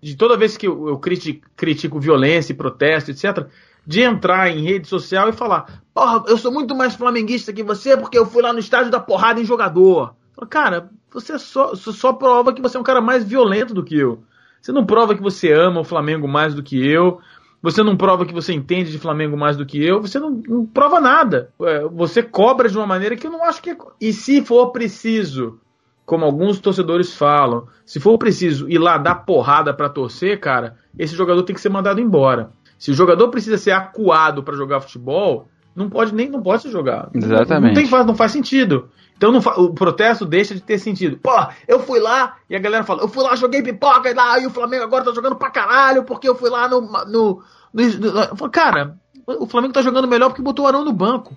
de toda vez que eu, eu critico, critico violência e protesto, etc., de entrar em rede social e falar: Porra, eu sou muito mais flamenguista que você porque eu fui lá no estádio da porrada em jogador. Cara, você só, você só prova que você é um cara mais violento do que eu. Você não prova que você ama o Flamengo mais do que eu. Você não prova que você entende de Flamengo mais do que eu. Você não, não prova nada. É, Você cobra de uma maneira que eu não acho que é. E se for preciso como alguns torcedores falam, se for preciso ir lá dar porrada pra torcer, cara, esse jogador tem que ser mandado embora. Se o jogador precisa ser acuado pra jogar futebol, não pode nem não pode se jogar. Exatamente. Não, tem, faz- não faz sentido. Então não fa- o protesto deixa de ter sentido. Pô, eu fui lá e a galera fala, eu fui lá, joguei pipoca e lá e o Flamengo agora tá jogando pra caralho porque eu fui lá no. no, no- no- eu falo, cara, o Flamengo tá jogando melhor porque botou o Arão no banco.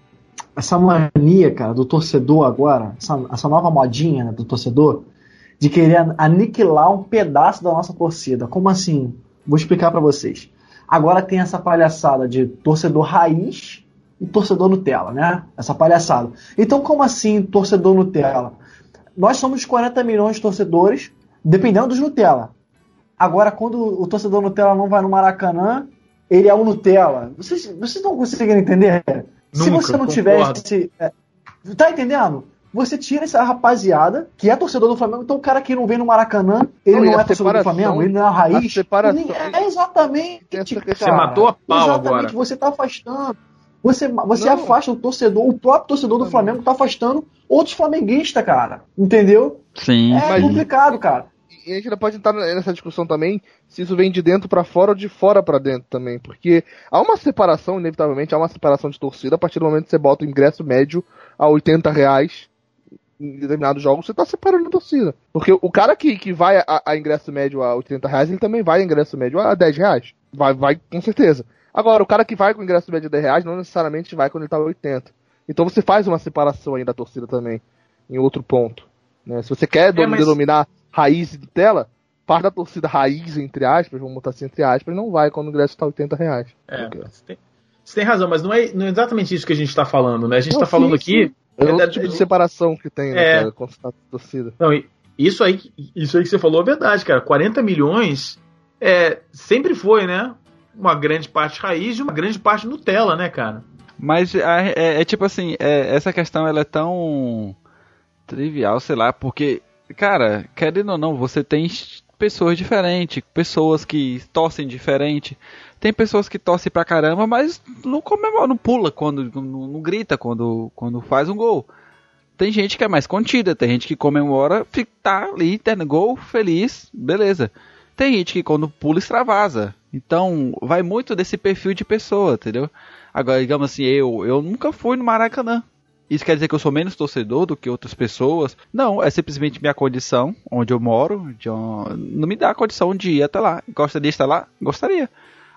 essa mania, cara, do torcedor agora, essa, essa nova modinha né, do torcedor, de querer aniquilar um pedaço da nossa torcida. Como assim? Vou explicar pra vocês. Agora tem essa palhaçada de torcedor raiz e torcedor Nutella, né? Essa palhaçada. Então, como assim torcedor Nutella? Nós somos 40 milhões de torcedores, dependendo dos Nutella. Agora, quando o torcedor Nutella não vai no Maracanã, ele é o Nutella. Vocês, vocês não conseguem entender? Se Nunca, você não concordo. tivesse. é, tá entendendo? Você tira essa rapaziada que é torcedor do Flamengo, então o cara que não vem no Maracanã, ele Não, não é torcedor do Flamengo, ele não é a a raiz. separação- Ele É exatamente. Essa cara. Você matou a pau Exatamente, agora. você tá afastando. Você, você Não. afasta o torcedor, o próprio torcedor do Flamengo tá afastando outros flamenguistas, cara. Entendeu? Sim, É Mas- complicado, cara. E a gente ainda pode entrar nessa discussão também se isso vem de dentro pra fora ou de fora pra dentro também, porque há uma separação, inevitavelmente, há uma separação de torcida a partir do momento que você bota o ingresso médio a 80 reais em determinados jogos, você tá separando a torcida. Porque o cara que, que vai a, a ingresso médio a 80 reais, ele também vai a ingresso médio a 10 reais. Vai, vai com certeza. Agora, o cara que vai com ingresso médio a 10 reais não necessariamente vai quando ele tá a 80. Então você faz uma separação aí da torcida também, em outro ponto. né? Se você quer É, mas- denominar raiz de tela, parte da torcida raiz, entre aspas, vamos botar assim entre aspas, não vai quando o ingresso está 80 reais. É, você tem, você tem razão, mas não é, não é exatamente isso que a gente está falando, né? A gente Não, está falando sim, aqui. É outro É, tipo de é- separação que tem, né, É. cara, tá com a torcida. Não, isso aí, isso aí que você falou é verdade, cara. 40 milhões é, sempre foi, né? Uma grande parte raiz e uma grande parte Nutella, né, cara? Mas a- é, é tipo assim, é- essa questão ela é tão trivial, sei lá, porque, cara, querendo ou não, você tem pessoas diferentes, pessoas que torcem diferente. Tem pessoas que torcem pra caramba, mas não comemora, não pula quando, não, não grita quando, quando faz um gol. Tem gente que é mais contida, tem gente que comemora, fica, tá ali, terno gol, feliz, beleza. Tem gente que quando pula extravasa. Então, vai muito desse perfil de pessoa, entendeu? Agora, digamos assim, eu, eu nunca fui no Maracanã. Isso quer dizer que eu sou menos torcedor do que outras pessoas? Não, é simplesmente minha condição, onde eu moro, não me dá a condição de ir até lá. Gostaria de estar lá? Gostaria.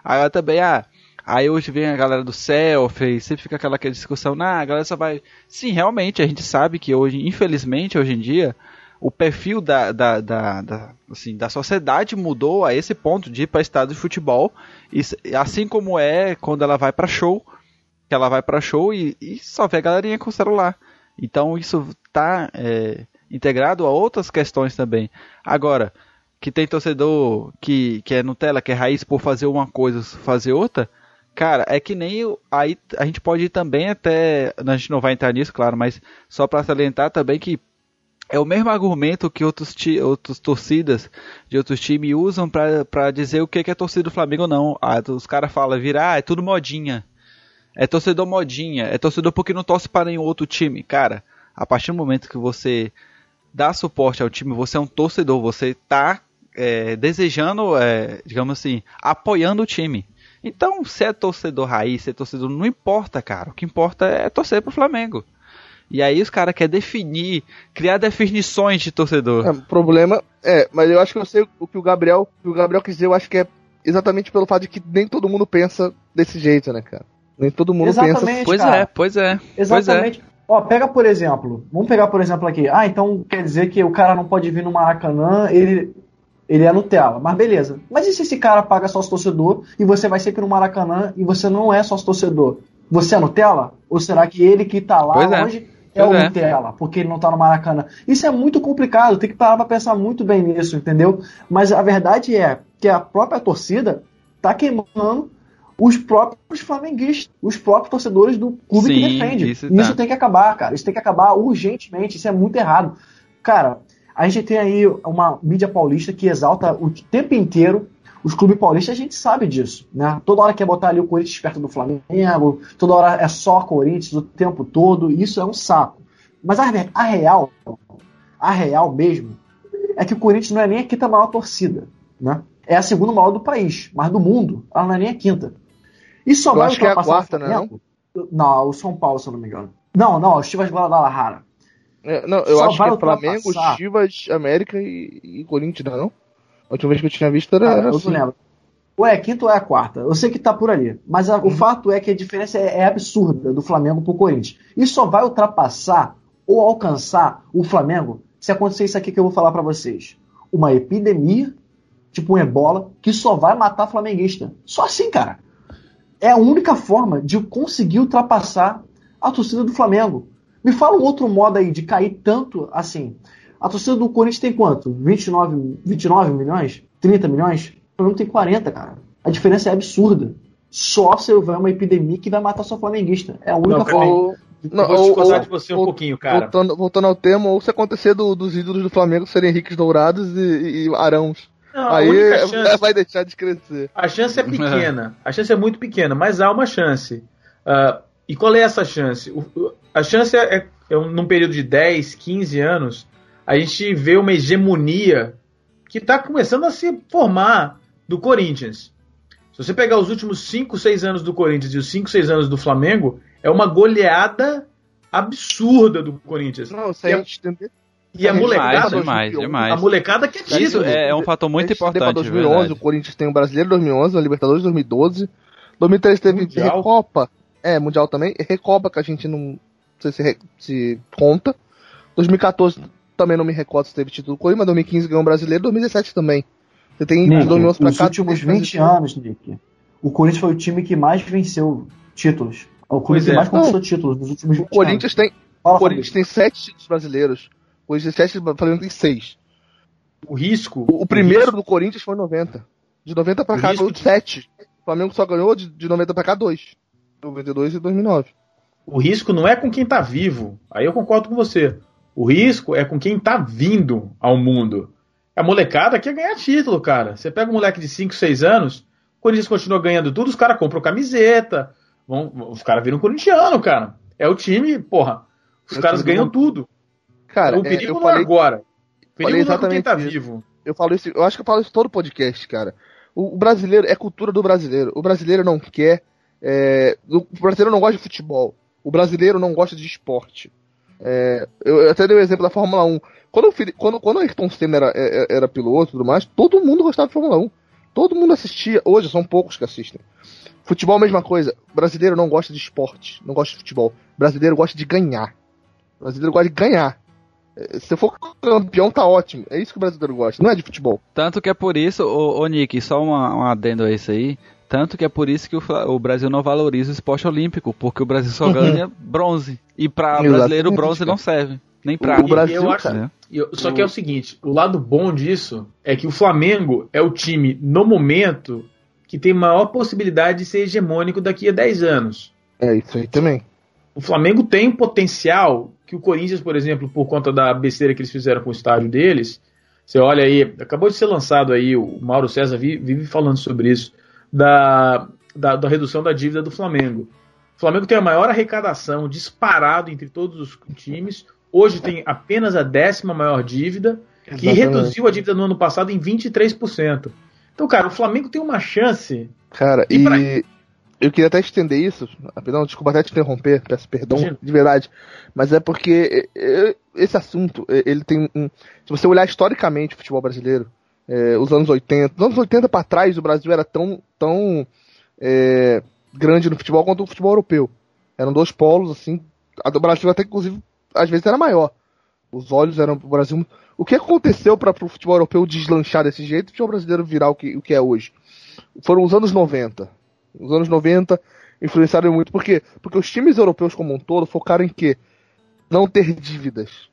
Aí eu também, ah, aí hoje vem a galera do selfie, sempre fica aquela, aquela discussão, nah, a galera só vai. Sim, realmente, a gente sabe que hoje, infelizmente, hoje em dia, o perfil da, da, da, da, assim, da sociedade mudou a esse ponto de ir para estádio de futebol, e, assim como é quando ela vai para show, que ela vai para show e, e, só vê a galerinha com o celular. Então isso está é, integrado a outras questões também. Agora, que tem torcedor que, que é Nutella, que é raiz por fazer uma coisa, fazer outra, cara, é que nem aí a gente pode ir também até, a gente não vai entrar nisso, claro, mas só para salientar também que é o mesmo argumento que outros, outros torcidas de outros times usam para dizer o que é torcida do Flamengo ou não. Ah, os caras falam, virar, ah, é tudo modinha. É torcedor modinha, é torcedor porque não torce para nenhum outro time. Cara, a partir do momento que você dá suporte ao time, você é um torcedor, você tá é, desejando, é, digamos assim, apoiando o time. Então, se é torcedor raiz, se é torcedor, não importa, cara. O que importa é torcer pro Flamengo. E aí os caras querem definir, criar definições de torcedor. É, o problema é, mas eu acho que eu sei o que o Gabriel, o, o Gabriel quis dizer, eu acho que é exatamente pelo fato de que nem todo mundo pensa desse jeito, né, cara? Nem todo mundo exatamente, pensa. Pois cara. é, pois é. Exatamente. Pois é. Ó, pega por exemplo, vamos pegar por exemplo aqui. Ah, então quer dizer que o cara não pode vir no Maracanã, ele ele é Nutella. Mas beleza. Mas e se esse cara paga sócio torcedor e você vai sempre no Maracanã e você não é sócio torcedor? Você é Nutella? Ou será que ele que tá lá Pois é. longe é Pois o é. Nutella, porque ele não tá no Maracanã? Isso é muito complicado, tem que parar pra pensar muito bem nisso, entendeu? Mas a verdade é que a própria torcida tá queimando os próprios flamenguistas, os próprios torcedores do clube que Sim, defende. isso Isso, tá. tem que acabar, cara. Isso tem que acabar urgentemente. Isso é muito errado. Cara, a gente tem aí uma mídia paulista que exalta o tempo inteiro os clubes paulistas, a gente sabe disso, né? Toda hora quer botar ali o Corinthians perto do Flamengo, toda hora é só Corinthians o tempo todo, isso é um saco. Mas a, a real, a real mesmo, é que o Corinthians não é nem a quinta maior torcida, né? É a segunda maior do país, mas do mundo, ela não é nem a quinta. E só Eu acho que é a quarta, né, Flamengo- Não, o São Paulo, se eu não me engano. Não, não, o Chivas Guadalajara. É, não, eu Só acho que é Flamengo. Chivas, América e, e Corinthians, não é não? A última vez que eu tinha visto era, Cara, era eu assim. não lembro. Ou é a quinta ou é a quarta. Eu sei que tá por ali. Mas a- Uhum. o fato é que a diferença é, é absurda do Flamengo pro Corinthians. E só vai ultrapassar ou alcançar o Flamengo se acontecer isso aqui que eu vou falar pra vocês. Uma epidemia, tipo um ebola, que só vai matar flamenguista. Só assim, cara. É a única forma de conseguir ultrapassar a torcida do Flamengo. Me fala um outro modo aí de cair tanto assim. A torcida do Corinthians tem quanto? 29, 29 milhões? 30 milhões? O Flamengo tem 40, cara. A diferença é absurda. Só se houver uma epidemia que vai matar só flamenguista. É a única Não, forma. Não, vou ou- discordar ou- de você um ou- pouquinho, cara. Voltando, voltando ao tema, ou se acontecer do- dos ídolos do Flamengo serem Henriques Dourados e, e Arãos. Não, a Aí é- chance- [laughs] vai deixar de crescer. A chance é pequena, a chance é muito pequena, mas há uma chance. Ah, e qual é essa chance? O- a chance é, é, é um- num período de 10, 15 anos, a gente vê uma hegemonia que está começando a se formar do Corinthians. Se você pegar os últimos 5, 6 anos do Corinthians e os 5, 6 anos do Flamengo, é uma goleada absurda do Corinthians. Não, E sem a- gente entender. E a Demais, molecada, demais, demais. a molecada que é Isso título. é, é um fator muito importante, pra 2011, verdade. o Corinthians tem o Brasileiro 2011, a Libertadores 2012. 2013 teve Mundial. Recopa. É, Mundial também. Recopa que a gente não sei se, re- se conta. 2014 também não me recordo se teve título do Corinthians, mas 2015 ganhou o Brasileiro, 2017 também. Você tem de Nick, 2011 pra nos cá. últimos tem- 20 anos, Nick, o Corinthians foi o time que mais venceu títulos. É o que é. mais conquistou títulos nos últimos 20 O Corinthians tem, anos. Fala, o Corinthians tem sete títulos brasileiros. O Corinthians tem sete, o Flamengo tem seis. O risco. O, o primeiro do Corinthians foi 90. De 90 pra O cá risco ganhou de- 7. O Flamengo só ganhou de, de 90 pra cá 2. 92 e 2009. O risco não é com quem tá vivo. Aí eu concordo com você. O risco é com quem tá vindo ao mundo. A molecada quer ganhar título, cara. Você pega um moleque de 5, 6 anos, o Corinthians continua ganhando tudo, os caras compram camiseta, vão, os caras viram corintiano, cara. É o time, porra. Os É o caras ganham tudo. Cara, o é, perigo eu não falei, é agora. O perigo falei não é com quem exatamente tá isso. vivo. Eu falo isso, eu acho que eu falo isso todo podcast, cara. O, o brasileiro é cultura do brasileiro. O brasileiro não quer. é, o brasileiro não gosta de futebol. O brasileiro não gosta de esporte. É, eu, até dei o exemplo da Fórmula 1. Quando, quando, quando Ayrton Senna era, é- era piloto e tudo mais, todo mundo gostava de Fórmula 1. Todo mundo assistia. Hoje são poucos que assistem. Futebol, mesma coisa. Brasileiro não gosta de esporte, não gosta de futebol. Brasileiro gosta de ganhar. Brasileiro gosta de ganhar. É, Se for campeão, tá ótimo. É isso que o brasileiro gosta, não é de futebol. Tanto que é por isso, ô, ô Nick, só um adendo a isso aí. Tanto que é por isso que o, o Brasil não valoriza o esporte olímpico, porque o Brasil só [laughs] ganha bronze. E pra Exatamente, brasileiro o bronze não serve. Nem O prata. Brasil, eu acho- cara. Eu- só que é o seguinte, o lado bom disso é que o Flamengo é o time, no momento, que tem maior possibilidade de ser hegemônico daqui a 10 anos. É isso aí também. O Flamengo tem um potencial que o Corinthians, por exemplo, por conta da besteira que eles fizeram com o estádio deles, você olha aí, acabou de ser lançado aí, o Mauro César vi- vive falando sobre isso, da, da, da redução da dívida do Flamengo. O Flamengo tem a maior arrecadação disparado entre todos os times. Hoje tem apenas a décima maior dívida, que Exatamente. reduziu a dívida no ano passado em 23%. Então, cara, o Flamengo tem uma chance. Cara, E pra- eu queria até estender isso. Perdão, desculpa até te interromper, peço perdão Imagina. de verdade. Mas é porque esse assunto, ele tem um. Se você olhar historicamente o futebol brasileiro, é, os anos 80, dos anos 80 para trás, o Brasil era tão, tão é, grande no futebol quanto o futebol europeu. Eram dois polos, assim. A do Brasil até, inclusive, às vezes era maior. Os olhos eram pro Brasil. O que aconteceu para o futebol europeu deslanchar desse jeito e o futebol brasileiro virar o que, o que é hoje? Foram os anos 90. Os anos 90 influenciaram muito. Por quê? Porque os times europeus como um todo focaram em quê? Não ter dívidas.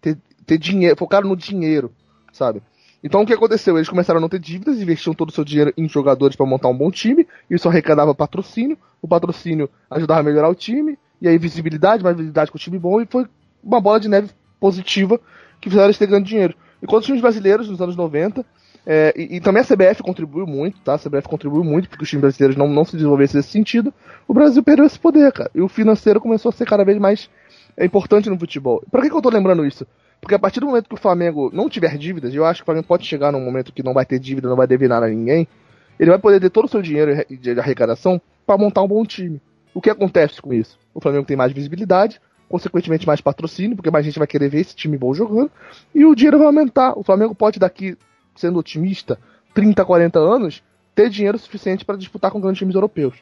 Ter, ter dinheiro. Focaram no dinheiro, sabe? Então o que aconteceu? Eles começaram a não ter dívidas, investiam todo o seu dinheiro em jogadores para montar um bom time, isso arrecadava patrocínio, o patrocínio ajudava a melhorar o time, e aí visibilidade, mais visibilidade com o time bom, e foi uma bola de neve positiva que fizeram eles ter ganho dinheiro. Enquanto os times brasileiros nos anos 90, é, e, e também a CBF contribuiu muito, tá? A CBF contribuiu muito porque os times brasileiros não, não se desenvolvessem nesse sentido, o Brasil perdeu esse poder, cara. E o financeiro começou a ser cada vez mais é, importante no futebol. Pra que, que eu tô lembrando isso? Porque a partir do momento que o Flamengo não tiver dívidas, e eu acho que o Flamengo pode chegar num momento que não vai ter dívida, não vai dever nada a ninguém, ele vai poder ter todo o seu dinheiro de arrecadação para montar um bom time. O que acontece com isso? O Flamengo tem mais visibilidade, consequentemente mais patrocínio, porque mais gente vai querer ver esse time bom jogando, e o dinheiro vai aumentar. O Flamengo pode daqui, sendo otimista, 30, 40 anos, ter dinheiro suficiente para disputar com grandes times europeus.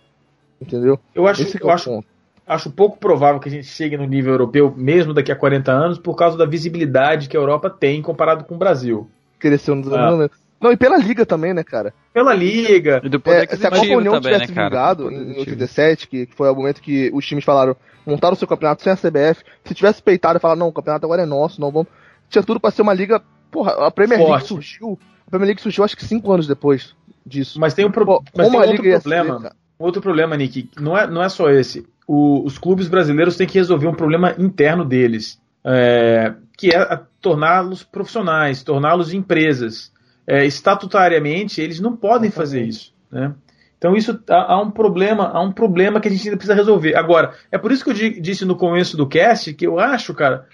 Entendeu? Eu acho, Esse que é eu o acho, ponto. Acho pouco provável que a gente chegue no nível europeu, mesmo daqui a 40 anos, por causa da visibilidade que a Europa tem comparado com o Brasil. Cresceu nos Ah. anos. Não, e pela liga também, né, cara? Pela liga, E É, se a Copa União também, tivesse né, vingado em aquisitivo. 87, que, que foi o momento que os times falaram, montaram o seu campeonato sem a CBF, se tivesse peitado e falado, não, o campeonato agora é nosso, não vamos. Tinha tudo pra ser uma liga. Porra, a Premier League Forte. surgiu. A Premier League surgiu acho que cinco anos depois disso. mas tem um, pro- Pô, mas como tem a outro ser, problema. cara? Outro problema, Nick, não é, não é só esse. O- os clubes brasileiros têm que resolver um problema interno deles, é, que é torná-los profissionais, torná-los empresas. É, estatutariamente, eles não podem fazer isso. Né? Então isso há, um problema, há um problema que a gente ainda precisa resolver. Agora, é por isso que eu di- disse no começo do cast que eu acho, cara,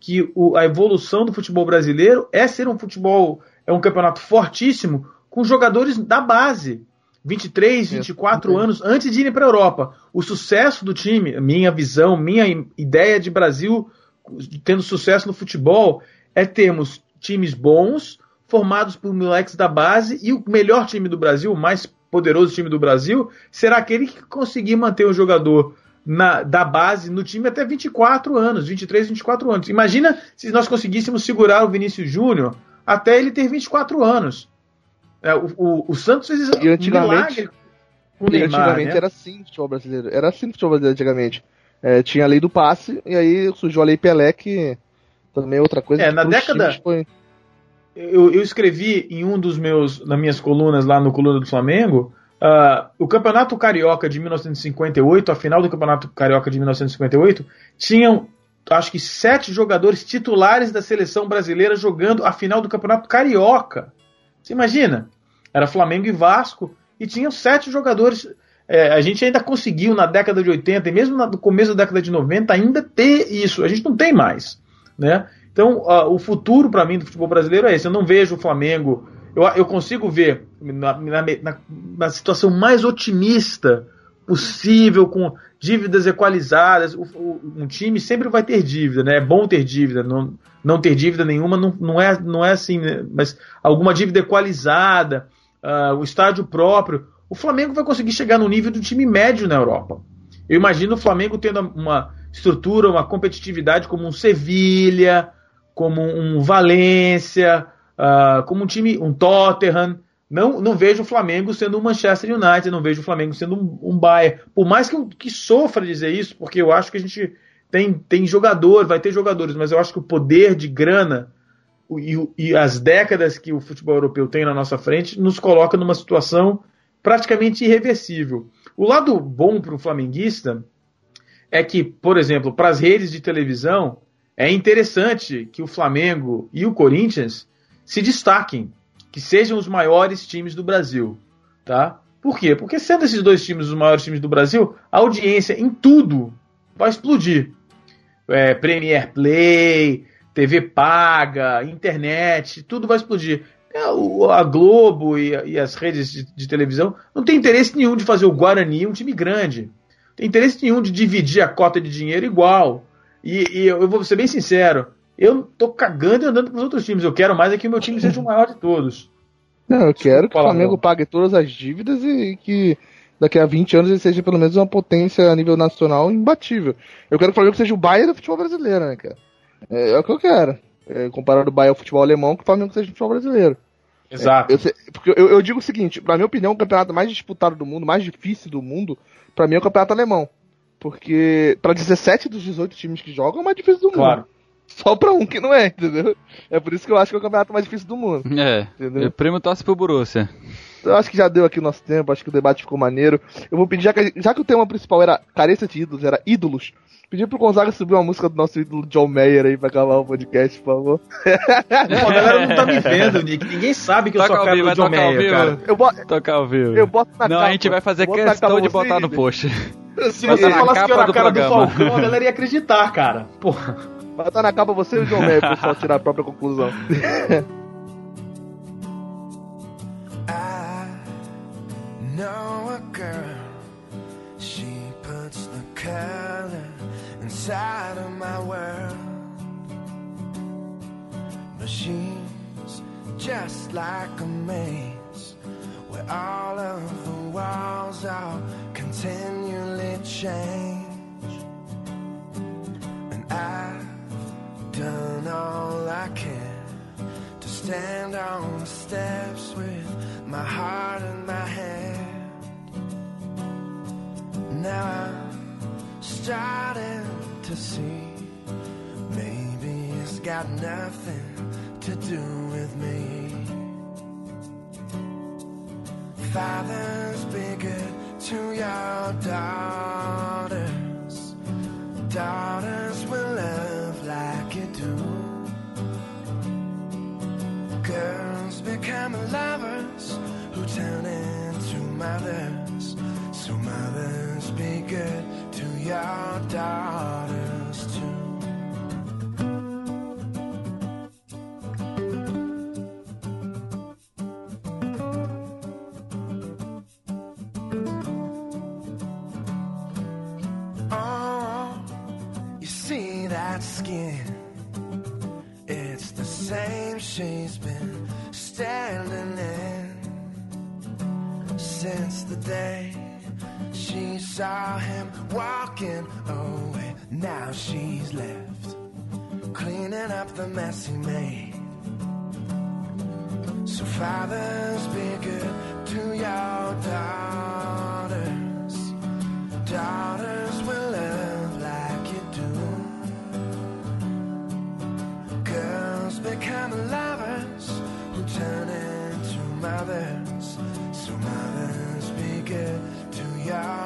que o- a evolução do futebol brasileiro é ser um futebol, é um campeonato fortíssimo com jogadores da base. 23, 24 anos antes de irem para a Europa. O sucesso do time, minha visão, minha ideia de Brasil tendo sucesso no futebol é termos times bons, formados por moleques da base, e o melhor time do Brasil, o mais poderoso time do Brasil, será aquele que conseguir manter o jogador na- da base no time até 24 anos, 23, 24 anos. Imagina se nós conseguíssemos segurar o Vinícius Júnior até ele ter 24 anos. É, o, o- o Santos fez E antigamente- um milagre o Neymar, antigamente né? era assim no futebol brasileiro. Era assim no futebol brasileiro antigamente. É, tinha a lei do passe, e aí surgiu a lei Pelé, que também é outra coisa. É, na década- Foi... eu, eu escrevi em um dos meus nas minhas colunas lá no coluna do Flamengo ah, o campeonato carioca de 1958 a final do campeonato carioca de 1958 tinham acho que sete jogadores titulares da seleção brasileira jogando a final do campeonato carioca você imagina era Flamengo e Vasco e tinham sete jogadores É, a gente ainda conseguiu na década de 80 e mesmo no começo da década de 90 ainda ter isso a gente não tem mais né Então, uh, o futuro para mim do futebol brasileiro é esse. Eu não vejo o Flamengo. Eu, eu consigo ver na, na, na, na situação mais otimista possível, com dívidas equalizadas. O, o, um time sempre vai ter dívida, né? É bom ter dívida, não, não ter dívida nenhuma não, não, é, não é assim, né? mas alguma dívida equalizada, uh, o estádio próprio. O Flamengo vai conseguir chegar no nível do time médio na Europa. Eu imagino o Flamengo tendo uma estrutura, uma competitividade como um Sevilha, como um Valência, uh, como um time, um Tottenham. Não, não vejo o Flamengo sendo um Manchester United, não vejo o Flamengo sendo um, um Bayern. Por mais que, que sofra dizer isso, porque eu acho que a gente tem, tem jogador, vai ter jogadores, mas eu acho que o poder de grana e, e as décadas que o futebol europeu tem na nossa frente nos coloca numa situação praticamente irreversível. O lado bom para o flamenguista é que, por exemplo, para as redes de televisão, é interessante que o Flamengo e o Corinthians se destaquem, que sejam os maiores times do Brasil, tá? Por quê? Porque sendo esses dois times os maiores times do Brasil, a audiência em tudo vai explodir. É, Premier Play, TV paga, internet, tudo vai explodir. É, a Globo e, as redes de, de televisão não tem interesse nenhum de fazer o Guarani um time grande. Tem interesse nenhum de dividir a cota de dinheiro igual. E, e eu vou ser bem sincero, eu tô cagando e andando pros outros times. Eu quero mais é que o meu time seja o maior de todos. Não, eu quero que o Flamengo pague todas as dívidas e que daqui a 20 anos ele seja pelo menos uma potência a nível nacional imbatível. Eu quero que o Flamengo seja o Bayern do futebol brasileiro, né, cara? É, é o que eu quero. É, comparado o Bayern ao futebol alemão, que o Flamengo seja o futebol brasileiro. Exato. É, eu, porque eu, eu, digo o seguinte, na minha opinião, o campeonato mais disputado do mundo, mais difícil do mundo, para mim é o campeonato alemão. Porque para 17 dos 18 times que jogam é o mais difícil do claro. mundo. Só pra um que não é, entendeu? É por isso que eu acho que é o campeonato mais difícil do mundo. É. Entendeu? O prêmio torce pro Borussia. Eu acho que já deu aqui o nosso tempo, acho que o debate ficou maneiro. Eu vou pedir, já que, já que o tema principal era carência de ídolos, era ídolos, pedir pro Gonzaga subir uma música do nosso ídolo John Mayer aí pra acabar o podcast, por favor. Pô, a galera não tá me vendo, Nick. Ninguém sabe que Toca eu sou a cara do John Mayer, cara. Eu boto... Tocar ao vivo. Eu boto na Não, capa. a gente vai fazer questão de botar no post. Se você falasse que era a cara do, do Falcão, a galera ia acreditar, cara. Porra. Vai estar na capa você e o John Mayer, pessoal tirar a própria conclusão. [laughs] know a girl. She puts the color inside of my world. But just like a maze where all of the walls are continually change. And I've done all I can to stand on the steps with my heart in my hand. Now I'm starting to see maybe it's got nothing to do with me. Fathers, be good to your daughters. Daughters become lovers who turn into mothers. So mothers be good to your daughters She's left cleaning up the mess he made. So fathers, be good to your daughters. Daughters will love like you do. Girls become lovers who turn into mothers. So mothers, be good to your